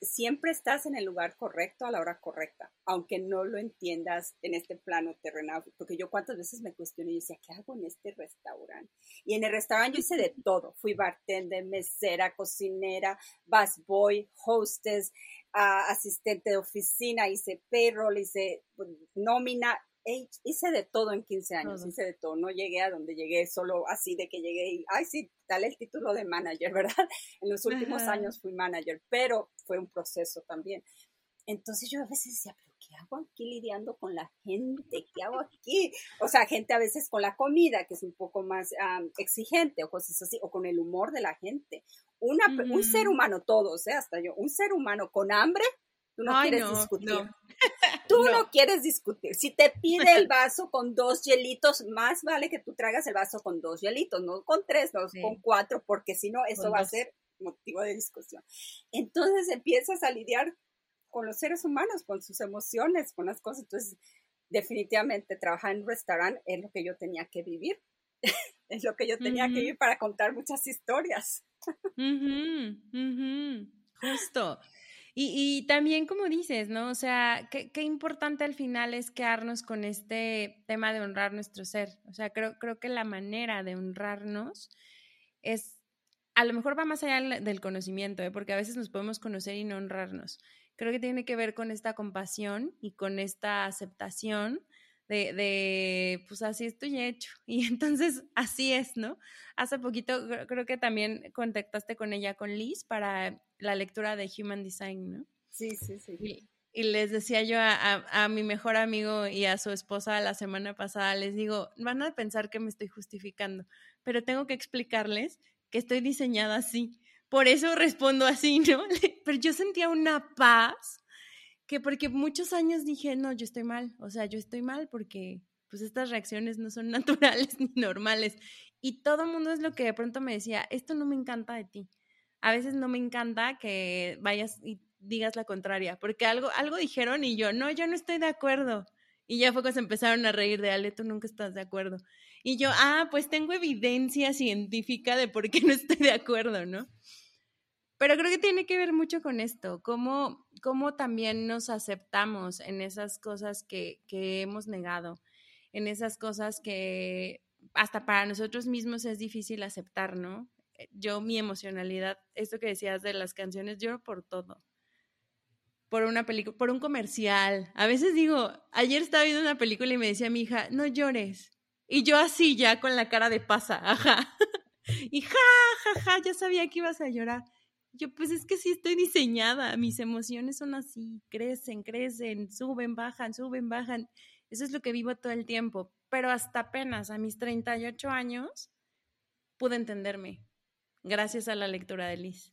siempre estás en el lugar correcto a la hora correcta, aunque no lo entiendas en este plano terrenal, porque yo cuántas veces me cuestioné y decía, ¿qué hago en este restaurante? Y en el restaurante yo hice de todo, fui bartender, mesera, cocinera, busboy, hostess, asistente de oficina, hice payroll, hice pues, nómina, hice de todo en 15 años, hice de todo, no llegué a donde llegué solo así de que llegué y, ay, sí, dale el título de manager, ¿verdad? En los últimos años fui manager, pero fue un proceso también. Entonces yo a veces decía, pero ¿qué hago aquí lidiando con la gente? ¿Qué hago aquí? O sea, gente a veces con la comida, que es un poco más exigente o cosas así, o con el humor de la gente. Una, Un ser humano, todos, ¿eh? hasta yo, un ser humano con hambre, tú no quieres discutir. Tú no. quieres discutir. Si te pide el vaso con dos hielitos, más vale que tú traigas el vaso con dos hielitos, no con tres, no con cuatro, porque si no, eso va a ser motivo de discusión. Entonces empiezas a lidiar con los seres humanos, con sus emociones, con las cosas. Entonces, definitivamente trabajar en un restaurante es lo que yo tenía que vivir. es lo que yo tenía que vivir para contar muchas historias. Justo. Y, también, como dices, ¿no? O sea, qué, qué, importante al final es quedarnos con este tema de honrar nuestro ser. O sea, creo, creo que la manera de honrarnos es, a lo mejor va más allá del conocimiento, ¿eh? porque a veces nos podemos conocer y no honrarnos creo que tiene que ver con esta compasión y con esta aceptación de, de, pues así estoy hecho. Y entonces así es, ¿no? Hace poquito creo que también contactaste con ella, con Liz, para la lectura de Human Design, ¿no? Sí, sí, sí. Y, les decía yo a, a, mi mejor amigo y a su esposa la semana pasada, les digo, van a pensar que me estoy justificando, pero tengo que explicarles que estoy diseñada así por eso respondo así, ¿no? Pero yo sentía una paz que porque muchos años dije, no, yo estoy mal, o sea, yo estoy mal porque pues estas reacciones no son naturales ni normales. Y todo el mundo es lo que de pronto me decía, esto no me encanta de ti. A veces no me encanta que vayas y digas la contraria, porque algo, algo dijeron y yo, no, yo no estoy de acuerdo. Y ya fue cuando se empezaron a reír de Ale, tú nunca estás de acuerdo. Y yo, ah, pues tengo evidencia científica de por qué no estoy de acuerdo, ¿no? Pero creo que tiene que ver mucho con esto, cómo, cómo también nos aceptamos en esas cosas que, que hemos negado, en esas cosas que hasta para nosotros mismos es difícil aceptar, ¿no? Eh, yo, mi emocionalidad, esto que decías de las canciones, lloro por todo. Por una película, por un comercial. A veces digo, ayer estaba viendo una película y me decía mi hija, no llores. Y yo así ya con la cara de pasa, ajá. Y ja, ja, ja, ya sabía que ibas a llorar. Yo, pues es que sí estoy diseñada, mis emociones son así, crecen, crecen, suben, bajan, suben, bajan. Eso es lo que vivo todo el tiempo. Pero hasta apenas a mis 38 años pude entenderme, gracias a la lectura de Liz.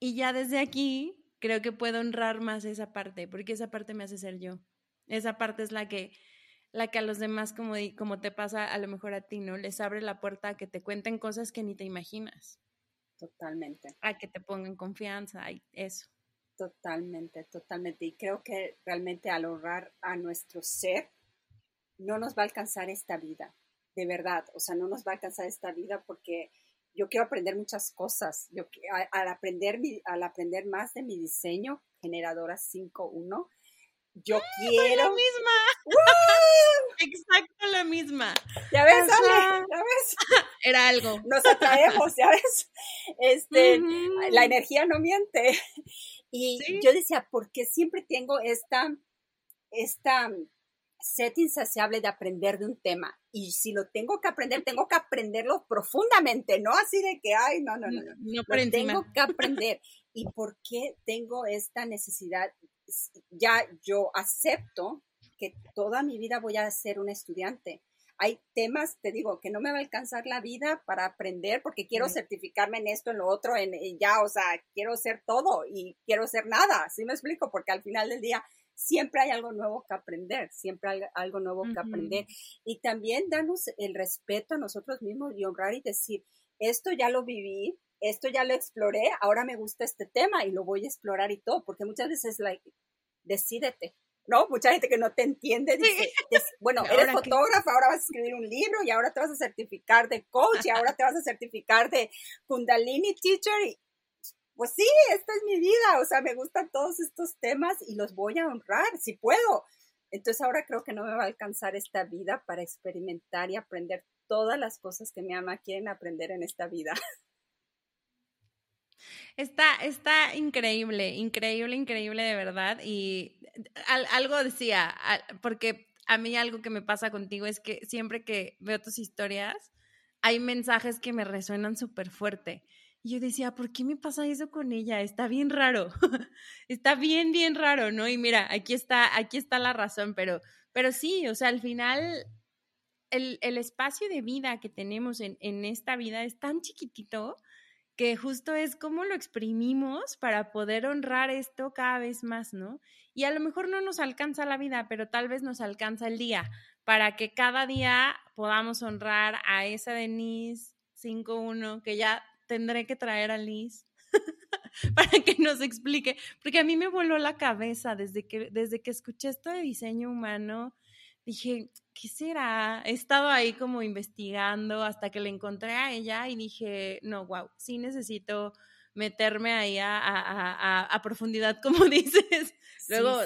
Y ya desde aquí creo que puedo honrar más esa parte, porque esa parte me hace ser yo. Esa parte es la que, la que a los demás, como, como te pasa a lo mejor a ti, ¿no? Les abre la puerta a que te cuenten cosas que ni te imaginas. Totalmente. A que te pongan confianza, y eso. Totalmente, totalmente. Y creo que realmente al honrar a nuestro ser, no nos va a alcanzar esta vida, de verdad. O sea, no nos va a alcanzar esta vida porque yo quiero aprender muchas cosas. Yo, al, aprender, al aprender más de mi diseño, generadora 5.1, yo quiero. la misma. Exacto, la misma. Ya ves, Ale, ya ves. Era algo. Nos atraemos, ya ves. Este, la energía no miente. Y yo decía, ¿por qué siempre tengo esta, esta sed insaciable de aprender de un tema? Y si lo tengo que aprender, tengo que aprenderlo profundamente, no así de que, ay, no, no, no, no. no lo tengo que aprender. ¿Y por qué tengo esta necesidad ya yo acepto que toda mi vida voy a ser un estudiante. Hay temas, te digo, que no me va a alcanzar la vida para aprender porque quiero certificarme en esto, en lo otro, en, ya, o sea, quiero ser todo y quiero ser nada, ¿sí me explico? Porque al final del día siempre hay algo nuevo que aprender, siempre hay algo nuevo que aprender. Y también darnos el respeto a nosotros mismos y honrar y decir, esto ya lo viví, esto ya lo exploré, ahora me gusta este tema y lo voy a explorar y todo, porque muchas veces, like, decídete, ¿no? Mucha gente que no te entiende dice, bueno, eres fotógrafa, ahora vas a escribir un libro y ahora te vas a certificar de coach y ahora te vas a certificar de Kundalini Teacher y pues sí, esta es mi vida, o sea, me gustan todos estos temas y los voy a honrar si puedo. Entonces ahora creo que no me va a alcanzar esta vida para experimentar y aprender todas las cosas que mi ama quieren aprender en esta vida. Está, está increíble, increíble, increíble de verdad. Y algo decía, porque a mí algo que me pasa contigo es que siempre que veo tus historias, hay mensajes que me resuenan súper fuerte. Y yo decía, ¿por qué me pasa eso con ella? Está bien raro. está bien, bien raro, ¿no? Y mira, aquí está, aquí está la razón, pero, pero sí, o sea, al final el, el espacio de vida que tenemos en, en esta vida es tan chiquitito que justo es cómo lo exprimimos para poder honrar esto cada vez más, ¿no? Y a lo mejor no nos alcanza la vida, pero tal vez nos alcanza el día, para que cada día podamos honrar a esa Denise 5-1, que ya tendré que traer a Liz para que nos explique, porque a mí me voló la cabeza desde que, desde que escuché esto de diseño humano, dije, ¿qué será? He estado ahí como investigando hasta que le encontré a ella y dije, no, wow, sí necesito meterme ahí a, profundidad, como dices. Luego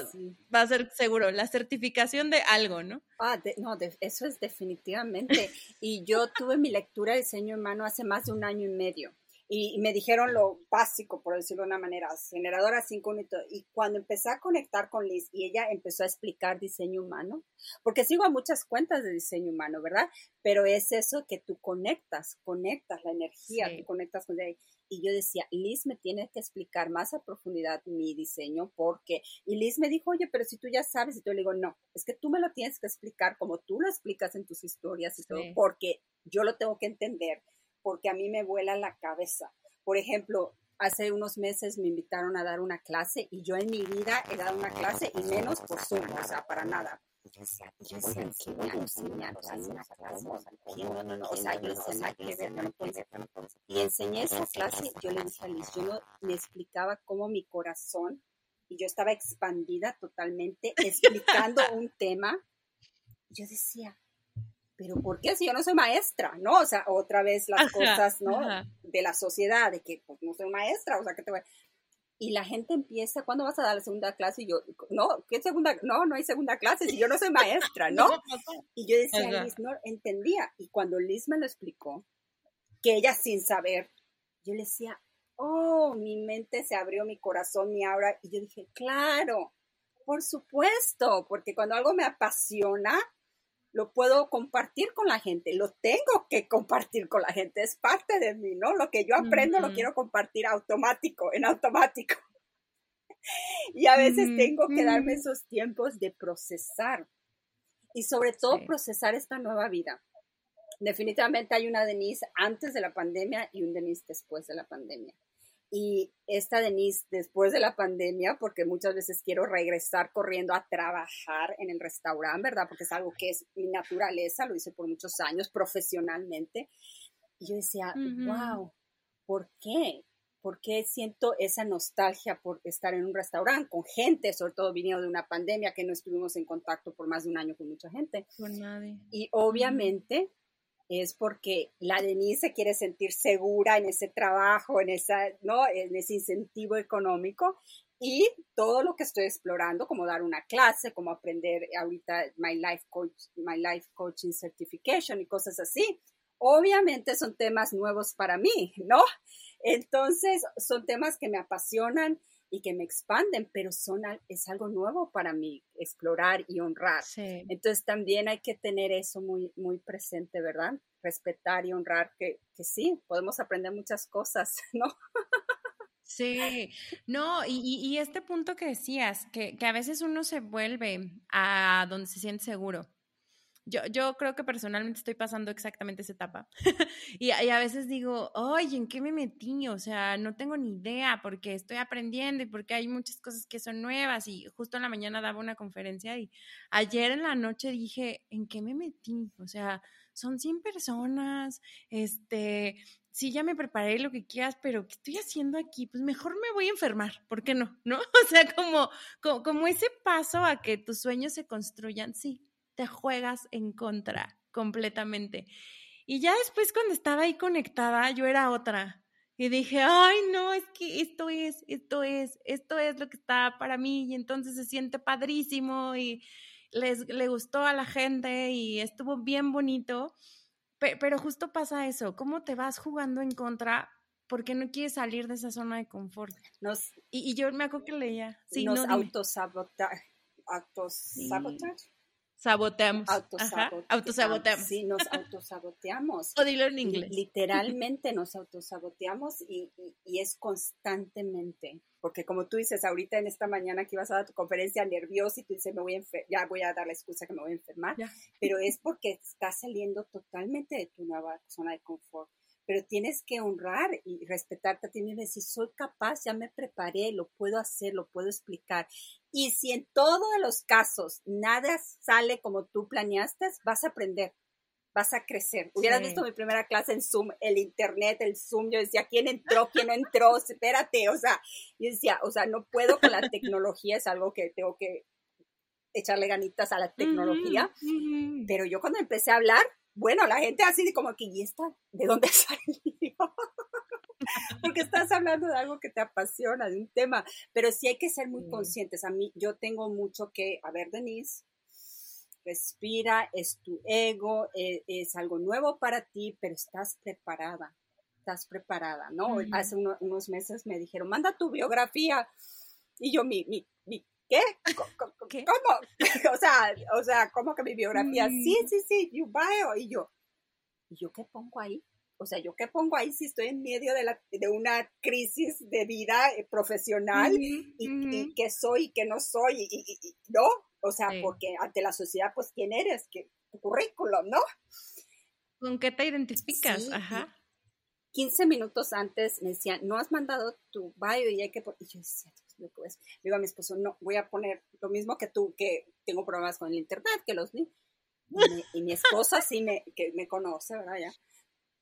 va a ser seguro la certificación de algo, ¿no? Ah, no, eso es definitivamente. y yo tuve mi lectura de diseño humano hace más de un año y medio y, me dijeron lo básico, por decirlo de una manera, generadora 5 Y cuando empecé a conectar con Liz y ella empezó a explicar diseño humano, porque sigo a muchas cuentas de diseño humano, ¿verdad? Pero es eso que tú conectas, conectas la energía, tú conectas con ella. Y yo decía, Liz me tiene que explicar más a profundidad mi diseño, porque, y Liz me dijo, oye, pero si tú ya sabes, y yo le digo, no, es que tú me lo tienes que explicar como tú lo explicas en tus historias y todo, porque yo lo tengo que entender porque a mí me vuela la cabeza. Por ejemplo, hace unos meses me invitaron a dar una clase y yo en mi vida he dado una clase y menos por Zoom, o sea, para nada. Yo decía, una clase, Y enseñé esa clase, yo le dije a Liz, yo no me explicaba cómo mi corazón, y yo estaba expandida totalmente, explicando un tema. Yo decía, pero ¿por qué si yo no soy maestra? ¿No? O sea, otra vez las cosas, ¿no? De la sociedad, de que pues no soy maestra, o sea, que te voy... Y la gente empieza, ¿cuándo vas a dar la segunda clase? Y yo, no, ¿qué segunda? No, no hay segunda clase, si yo no soy maestra, ¿no? y yo decía, Liz, no entendía. Y cuando Liz me lo explicó, que ella sin saber, yo le decía, oh, mi mente se abrió, mi corazón, mi aura, y yo dije, claro, por supuesto, porque cuando algo me apasiona, lo puedo compartir con la gente, lo tengo que compartir con la gente, es parte de mí, ¿no? Lo que yo aprendo lo quiero compartir automático, en automático. y a veces tengo que darme esos tiempos de procesar y sobre todo procesar esta nueva vida. Definitivamente hay una Denise antes de la pandemia y un Denise después de la pandemia y esta Denise después de la pandemia, porque muchas veces quiero regresar corriendo a trabajar en el restaurante, ¿verdad? Porque es algo que es mi naturaleza, lo hice por muchos años profesionalmente. Y yo decía, wow, ¿por qué? ¿Por qué siento esa nostalgia por estar en un restaurante con gente, sobre todo viniendo de una pandemia que no estuvimos en contacto por más de un año con mucha gente? Con nadie. Y obviamente es porque la Denise quiere sentir segura en ese trabajo, en, esa, ¿no? en ese incentivo económico y todo lo que estoy explorando, como dar una clase, como aprender ahorita My Life, Coach, My Life Coaching Certification y cosas así. Obviamente son temas nuevos para mí, ¿no? Entonces son temas que me apasionan y que me expanden, pero son, es algo nuevo para mí, explorar y honrar. Entonces también hay que tener eso muy, muy presente, ¿verdad? Respetar y honrar que, que sí, podemos aprender muchas cosas, ¿no? Sí, no, y, y, este punto que decías, que, que a veces uno se vuelve a donde se siente seguro yo, yo creo que personalmente estoy pasando exactamente esa etapa. y, a veces digo, oye, ¿en qué me metí? O sea, no tengo ni idea porque estoy aprendiendo y porque hay muchas cosas que son nuevas. Y justo en la mañana daba una conferencia y ayer en la noche dije, ¿en qué me metí? O sea, son 100 personas, este, sí, ya me preparé lo que quieras, pero ¿qué estoy haciendo aquí? Pues mejor me voy a enfermar, ¿por qué no? ¿No? O sea, como, como, como ese paso a que tus sueños se construyan, sí, te juegas en contra completamente. Y ya después cuando estaba ahí conectada, yo era otra. Y dije, ay, no, es que esto es, esto es, esto es lo que está para mí. Y entonces se siente padrísimo y les, le gustó a la gente y estuvo bien bonito. Pero, justo pasa eso, ¿cómo te vas jugando en contra porque no quieres salir de esa zona de confort. Nos, y, yo me acuerdo que leía. Sí, nos no, autosabotaje. Saboteamos. autosaboteamos. Sí, nos autosaboteamos. o dilo en inglés. Literalmente nos autosaboteamos y, y, es constantemente. Porque como tú dices ahorita en esta mañana que ibas a dar tu conferencia nerviosa y tú dices, me voy a ya voy a dar la excusa que me voy a enfermar, pero es porque estás saliendo totalmente de tu nueva zona de confort pero tienes que honrar y respetarte a ti mismo y decir, soy capaz, ya me preparé, lo puedo hacer, lo puedo explicar. Y si en todos los casos nada sale como tú planeaste, vas a aprender, vas a crecer. Hubieras visto mi primera clase en Zoom, el internet, el Zoom, yo decía, ¿quién entró? ¿Quién no entró? Espérate, o sea, yo decía, o sea, no puedo con la tecnología, es algo que tengo que echarle ganitas a la tecnología, pero yo cuando empecé a hablar, bueno, la gente así como que, ¿y esta de dónde salió? Porque estás hablando de algo que te apasiona, de un tema, pero sí hay que ser muy conscientes. A mí, yo tengo mucho que, a ver, Denise, respira, es tu ego, e, es, algo nuevo para ti, pero estás preparada, estás preparada, ¿no? Hace unos meses me dijeron, manda tu biografía. Y yo, mi, mi, mi ¿qué? ¿Cómo? o sea, o sea, ¿cómo que mi biografía? Sí, mm. sí, sí, you bio. Y yo, ¿y yo qué pongo ahí? O sea, ¿yo qué pongo ahí si estoy en medio de, la, de una crisis de vida eh, profesional y, qué soy y qué no soy? Y, no, o sea, porque ante la sociedad, pues, ¿quién eres? ¿Qué, tu currículum, ¿no? ¿Con qué te identificas? Ajá. 15 minutos antes me decían, no has mandado tu bio y hay que... Y yo decía, lo que es. digo a mi esposo, no, voy a poner lo mismo que tú, que tengo problemas con el internet, que los vi. Y, mi esposa sí me, que me conoce, ¿verdad? Ya,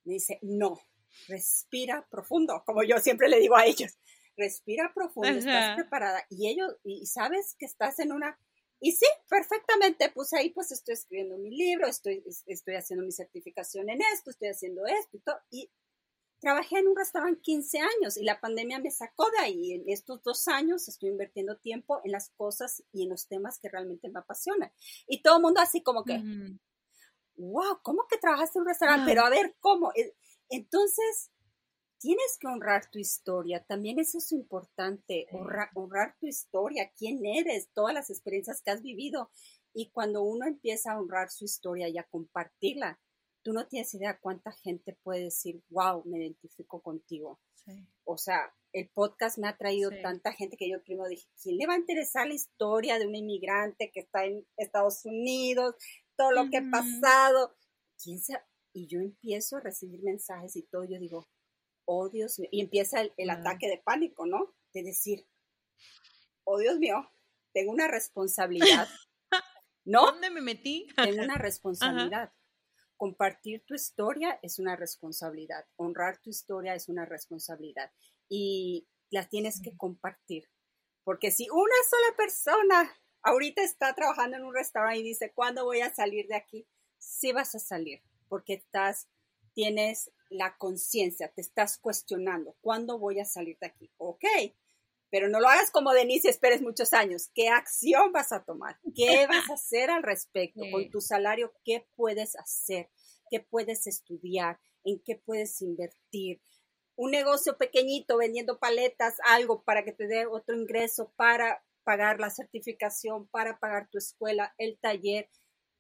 me dice, no, respira profundo, como yo siempre le digo a ellos, respira profundo, estás preparada. Y ellos, y sabes que estás en una... Y sí, perfectamente, pues ahí pues estoy escribiendo mi libro, estoy, estoy haciendo mi certificación en esto, estoy haciendo esto y todo. Y Trabajé en un restaurante 15 años y la pandemia me sacó de ahí. En estos dos años estoy invirtiendo tiempo en las cosas y en los temas que realmente me apasionan. Y todo el mundo así como que, wow, ¿cómo que trabajaste en un restaurante? Pero a ver, ¿cómo? E, entonces, tienes que honrar tu historia. También eso es importante, honrar, honrar tu historia, quién eres, todas las experiencias que has vivido. Y cuando uno empieza a honrar su historia y a compartirla, tú no tienes idea cuánta gente puede decir, wow, me identifico contigo. O sea, el podcast me ha traído tanta gente que yo primero dije, ¿quién le va a interesar la historia de un inmigrante que está en Estados Unidos? Todo lo que ha pasado. ¿Quién Y yo empiezo a recibir mensajes y todo, yo digo, oh Dios mío, y empieza el, ataque de pánico, ¿no? De decir, oh Dios mío, tengo una responsabilidad. ¿No? ¿Dónde me metí? Tengo una responsabilidad compartir tu historia es una responsabilidad, honrar tu historia es una responsabilidad y la tienes que compartir. Porque si una sola persona ahorita está trabajando en un restaurante y dice, ¿cuándo voy a salir de aquí? Sí vas a salir, porque estás, tienes la conciencia, te estás cuestionando, ¿cuándo voy a salir de aquí? Ok, pero no lo hagas como Denise y esperes muchos años. ¿Qué acción vas a tomar? ¿Qué vas a hacer al respecto? Con tu salario, ¿qué puedes hacer? ¿Qué puedes estudiar? ¿En qué puedes invertir? Un negocio pequeñito vendiendo paletas, algo para que te dé otro ingreso, para pagar la certificación, para pagar tu escuela, el taller.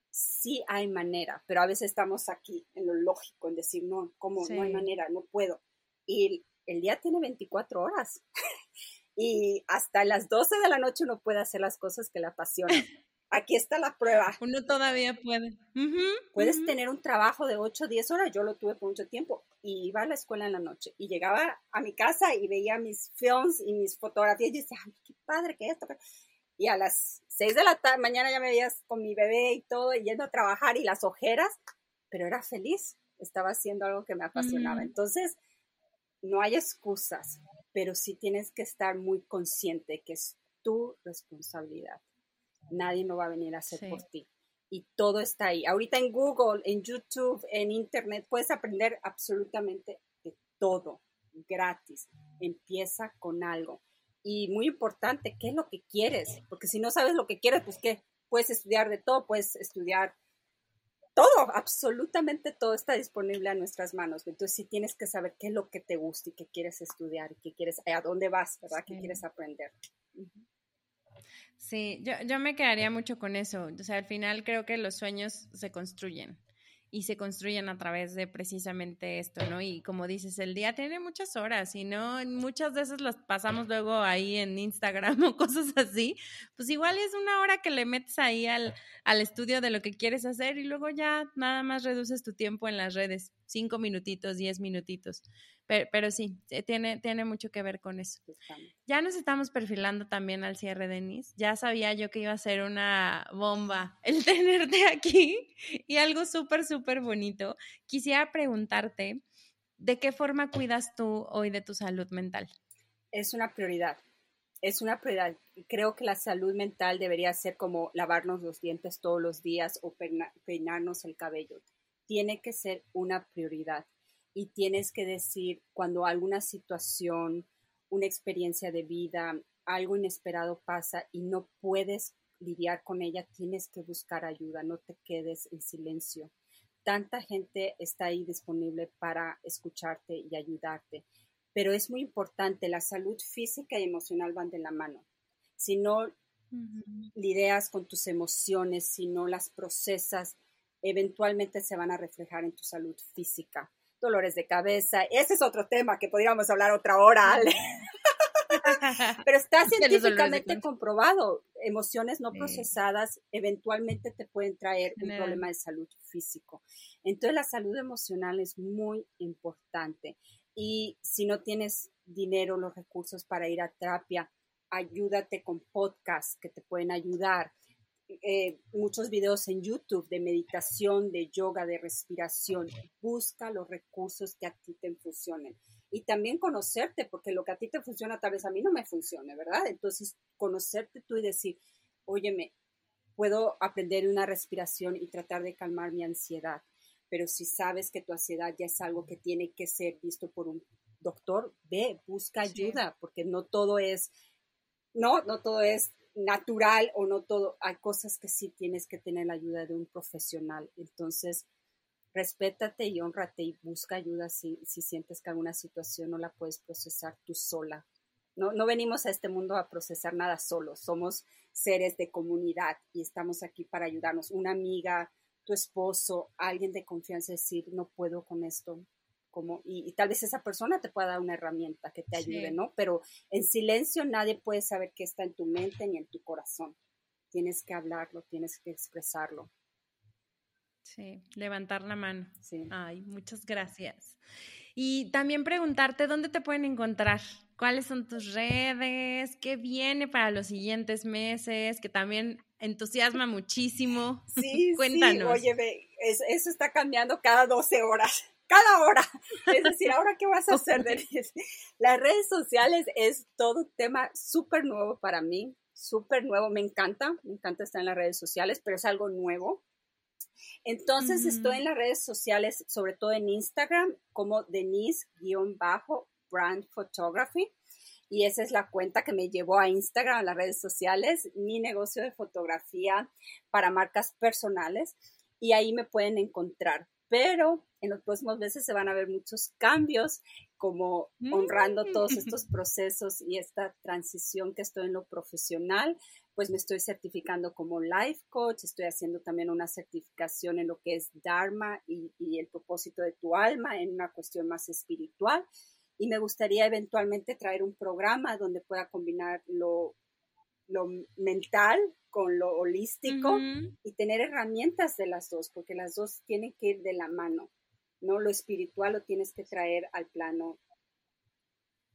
Sí hay manera, pero a veces estamos aquí en lo lógico, en decir, no, ¿cómo? No hay manera, no puedo. Y el día tiene 24 horas. Y hasta las 12 de la noche uno puede hacer las cosas que le apasionan. Aquí está la prueba. Uno todavía puede. Puedes tener un trabajo de 8 o 10 horas, yo lo tuve por mucho tiempo, y iba a la escuela en la noche, y llegaba a mi casa y veía mis films y mis fotografías, y decía, ay, qué padre que esto. Y a las 6 de la mañana ya me veías con mi bebé y todo, y yendo a trabajar y las ojeras, pero era feliz, estaba haciendo algo que me apasionaba. Entonces, no hay excusas pero sí tienes que estar muy consciente que es tu responsabilidad. Nadie no va a venir a hacer por ti. Y todo está ahí. Ahorita en Google, en YouTube, en Internet, puedes aprender absolutamente de todo, gratis. Empieza con algo. Y muy importante, ¿qué es lo que quieres? Porque si no sabes lo que quieres, pues ¿qué? Puedes estudiar de todo, puedes estudiar todo, absolutamente todo está disponible a nuestras manos. Entonces sí tienes que saber qué es lo que te gusta y qué quieres estudiar y qué quieres, a dónde vas, ¿verdad? ¿Qué quieres aprender? Sí, yo, yo me quedaría mucho con eso. O sea, al final creo que los sueños se construyen y se construyen a través de precisamente esto, ¿no? Y como dices, el día tiene muchas horas y no muchas veces las pasamos luego ahí en Instagram o cosas así, pues igual es una hora que le metes ahí al, al estudio de lo que quieres hacer y luego ya nada más reduces tu tiempo en las redes, cinco minutitos, diez minutitos. Pero, sí, eh, tiene, tiene mucho que ver con eso. Ya nos estamos perfilando también al cierre, Denis. Ya sabía yo que iba a ser una bomba el tenerte aquí y algo súper, súper bonito. Quisiera preguntarte, ¿de qué forma cuidas tú hoy de tu salud mental? Es una prioridad. Es una prioridad. Creo que la salud mental debería ser como lavarnos los dientes todos los días o peinarnos el cabello. Tiene que ser una prioridad y tienes que decir cuando alguna situación, una experiencia de vida, algo inesperado pasa y no puedes lidiar con ella, tienes que buscar ayuda, no te quedes en silencio. Tanta gente está ahí disponible para escucharte y ayudarte, pero es muy importante, la salud física y emocional van de la mano. Si no lidias con tus emociones, si no las procesas, eventualmente se van a reflejar en tu salud física dolores de cabeza. Ese es otro tema que podríamos hablar otra hora, Ale. Pero está científicamente comprobado. Emociones no procesadas eventualmente te pueden traer un problema de salud físico. Entonces la salud emocional es muy importante. Y si no tienes dinero, los recursos para ir a terapia, ayúdate con podcasts que te pueden ayudar. Eh, muchos videos en YouTube de meditación, de yoga, de respiración. Busca los recursos que a ti te funcionen. Y también conocerte, porque lo que a ti te funciona tal vez a mí no me funcione, ¿verdad? Entonces, conocerte tú y decir, óyeme, puedo aprender una respiración y tratar de calmar mi ansiedad. Pero si sabes que tu ansiedad ya es algo que tiene que ser visto por un doctor, ve, busca ayuda, porque no todo es, no, no todo es natural o no todo, hay cosas que sí tienes que tener la ayuda de un profesional. Entonces, respétate y honrate y busca ayuda si, si sientes que alguna situación no la puedes procesar tú sola. No, no venimos a este mundo a procesar nada solo, somos seres de comunidad y estamos aquí para ayudarnos. Una amiga, tu esposo, alguien de confianza, decir, no puedo con esto, y, tal vez esa persona te pueda dar una herramienta que te ayude, ¿no? Pero en silencio nadie puede saber qué está en tu mente ni en tu corazón. Tienes que hablarlo, tienes que expresarlo. Sí, levantar la mano. Sí. Ay, muchas gracias. Y también preguntarte dónde te pueden encontrar, cuáles son tus redes, qué viene para los siguientes meses, que también entusiasma muchísimo. Sí, Cuéntanos. Sí, oye, eso está cambiando cada 12 horas cada hora. Es decir, ahora qué vas a hacer, Denise. Las redes sociales es todo un tema súper nuevo para mí, súper nuevo. Me encanta, me encanta estar en las redes sociales, pero es algo nuevo. Entonces estoy en las redes sociales, sobre todo en Instagram, como Denise-Brand Photography. Y esa es la cuenta que me llevó a Instagram, a las redes sociales, mi negocio de fotografía para marcas personales. Y ahí me pueden encontrar pero en los próximos meses se van a ver muchos cambios, como honrando todos mm. estos procesos y esta transición que estoy en lo profesional, pues me estoy certificando como life coach, estoy haciendo también una certificación en lo que es Dharma y, y el propósito de tu alma en una cuestión más espiritual. Y me gustaría eventualmente traer un programa donde pueda combinar lo lo mental con lo holístico y tener herramientas de las dos, porque las dos tienen que ir de la mano, ¿no? Lo espiritual lo tienes que traer al plano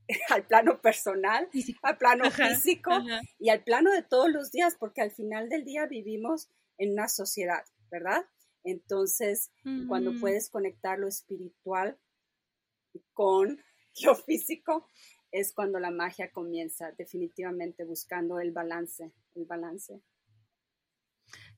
al plano personal, al plano físico y al plano de todos los días, porque al final del día vivimos en una sociedad, ¿verdad? Entonces, cuando puedes conectar lo espiritual con lo físico, es cuando la magia comienza, definitivamente buscando el balance, el balance.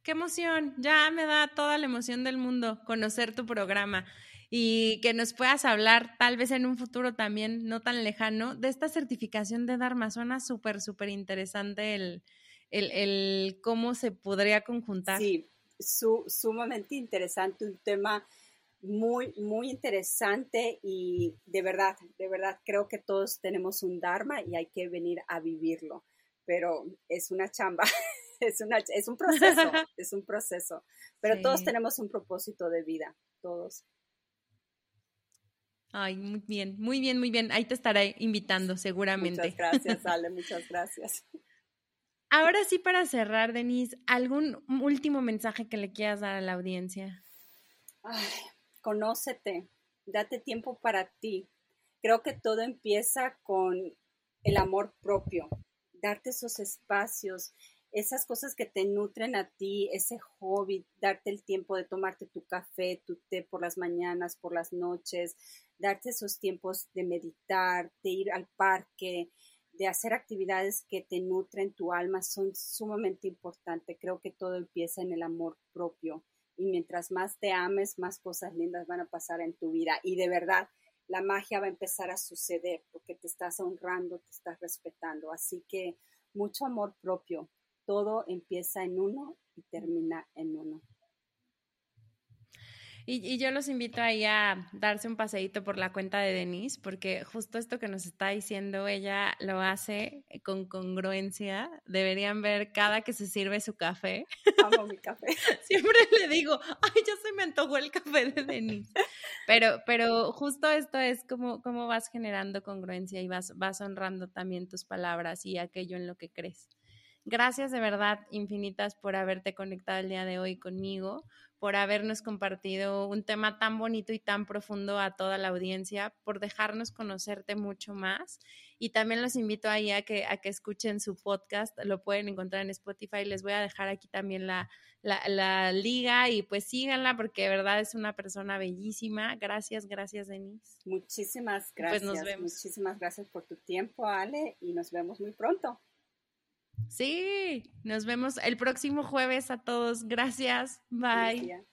Qué emoción, ya me da toda la emoción del mundo conocer tu programa y que nos puedas hablar tal vez en un futuro también no tan lejano de esta certificación de Dharma. Suena súper, súper interesante el, el, el, cómo se podría conjuntar. Sí, sumamente interesante, un tema muy, muy interesante y de verdad, de verdad creo que todos tenemos un Dharma y hay que venir a vivirlo, pero es una chamba, es, una, es un proceso, es un proceso, pero todos tenemos un propósito de vida, todos. Ay, muy bien, muy bien, muy bien. Ahí te estaré invitando seguramente. Muchas gracias, Ale, muchas gracias. Ahora sí, para cerrar, Denise, ¿algún último mensaje que le quieras dar a la audiencia? Ay, conócete, date tiempo para ti. Creo que todo empieza con el amor propio, darte esos espacios, esas cosas que te nutren a ti, ese hobby, darte el tiempo de tomarte tu café, tu té por las mañanas, por las noches, darte esos tiempos de meditar, de ir al parque, de hacer actividades que te nutren tu alma son sumamente importantes. Creo que todo empieza en el amor propio y mientras más te ames, más cosas lindas van a pasar en tu vida. Y de verdad, la magia va a empezar a suceder porque te estás honrando, te estás respetando. Así que mucho amor propio. Todo empieza en uno y termina en uno. Y, yo los invito ahí a darse un paseíto por la cuenta de Denise, porque justo esto que nos está diciendo, ella lo hace con congruencia. Deberían ver cada que se sirve su café. Amo mi café. Siempre le digo, ay, ya se me antojó el café de Denise. Pero, pero justo esto es como, como vas generando congruencia y vas, vas honrando también tus palabras y aquello en lo que crees. Gracias de verdad infinitas por haberte conectado el día de hoy conmigo, por habernos compartido un tema tan bonito y tan profundo a toda la audiencia, por dejarnos conocerte mucho más. Y también los invito ahí a que, a que escuchen su podcast, lo pueden encontrar en Spotify. Les voy a dejar aquí también la, la, liga y pues síganla porque de verdad es una persona bellísima. Gracias, gracias Denise. Muchísimas gracias. Pues nos vemos. Muchísimas gracias por tu tiempo, Ale, y nos vemos muy pronto. Sí, nos vemos el próximo jueves a todos. Gracias. Bye.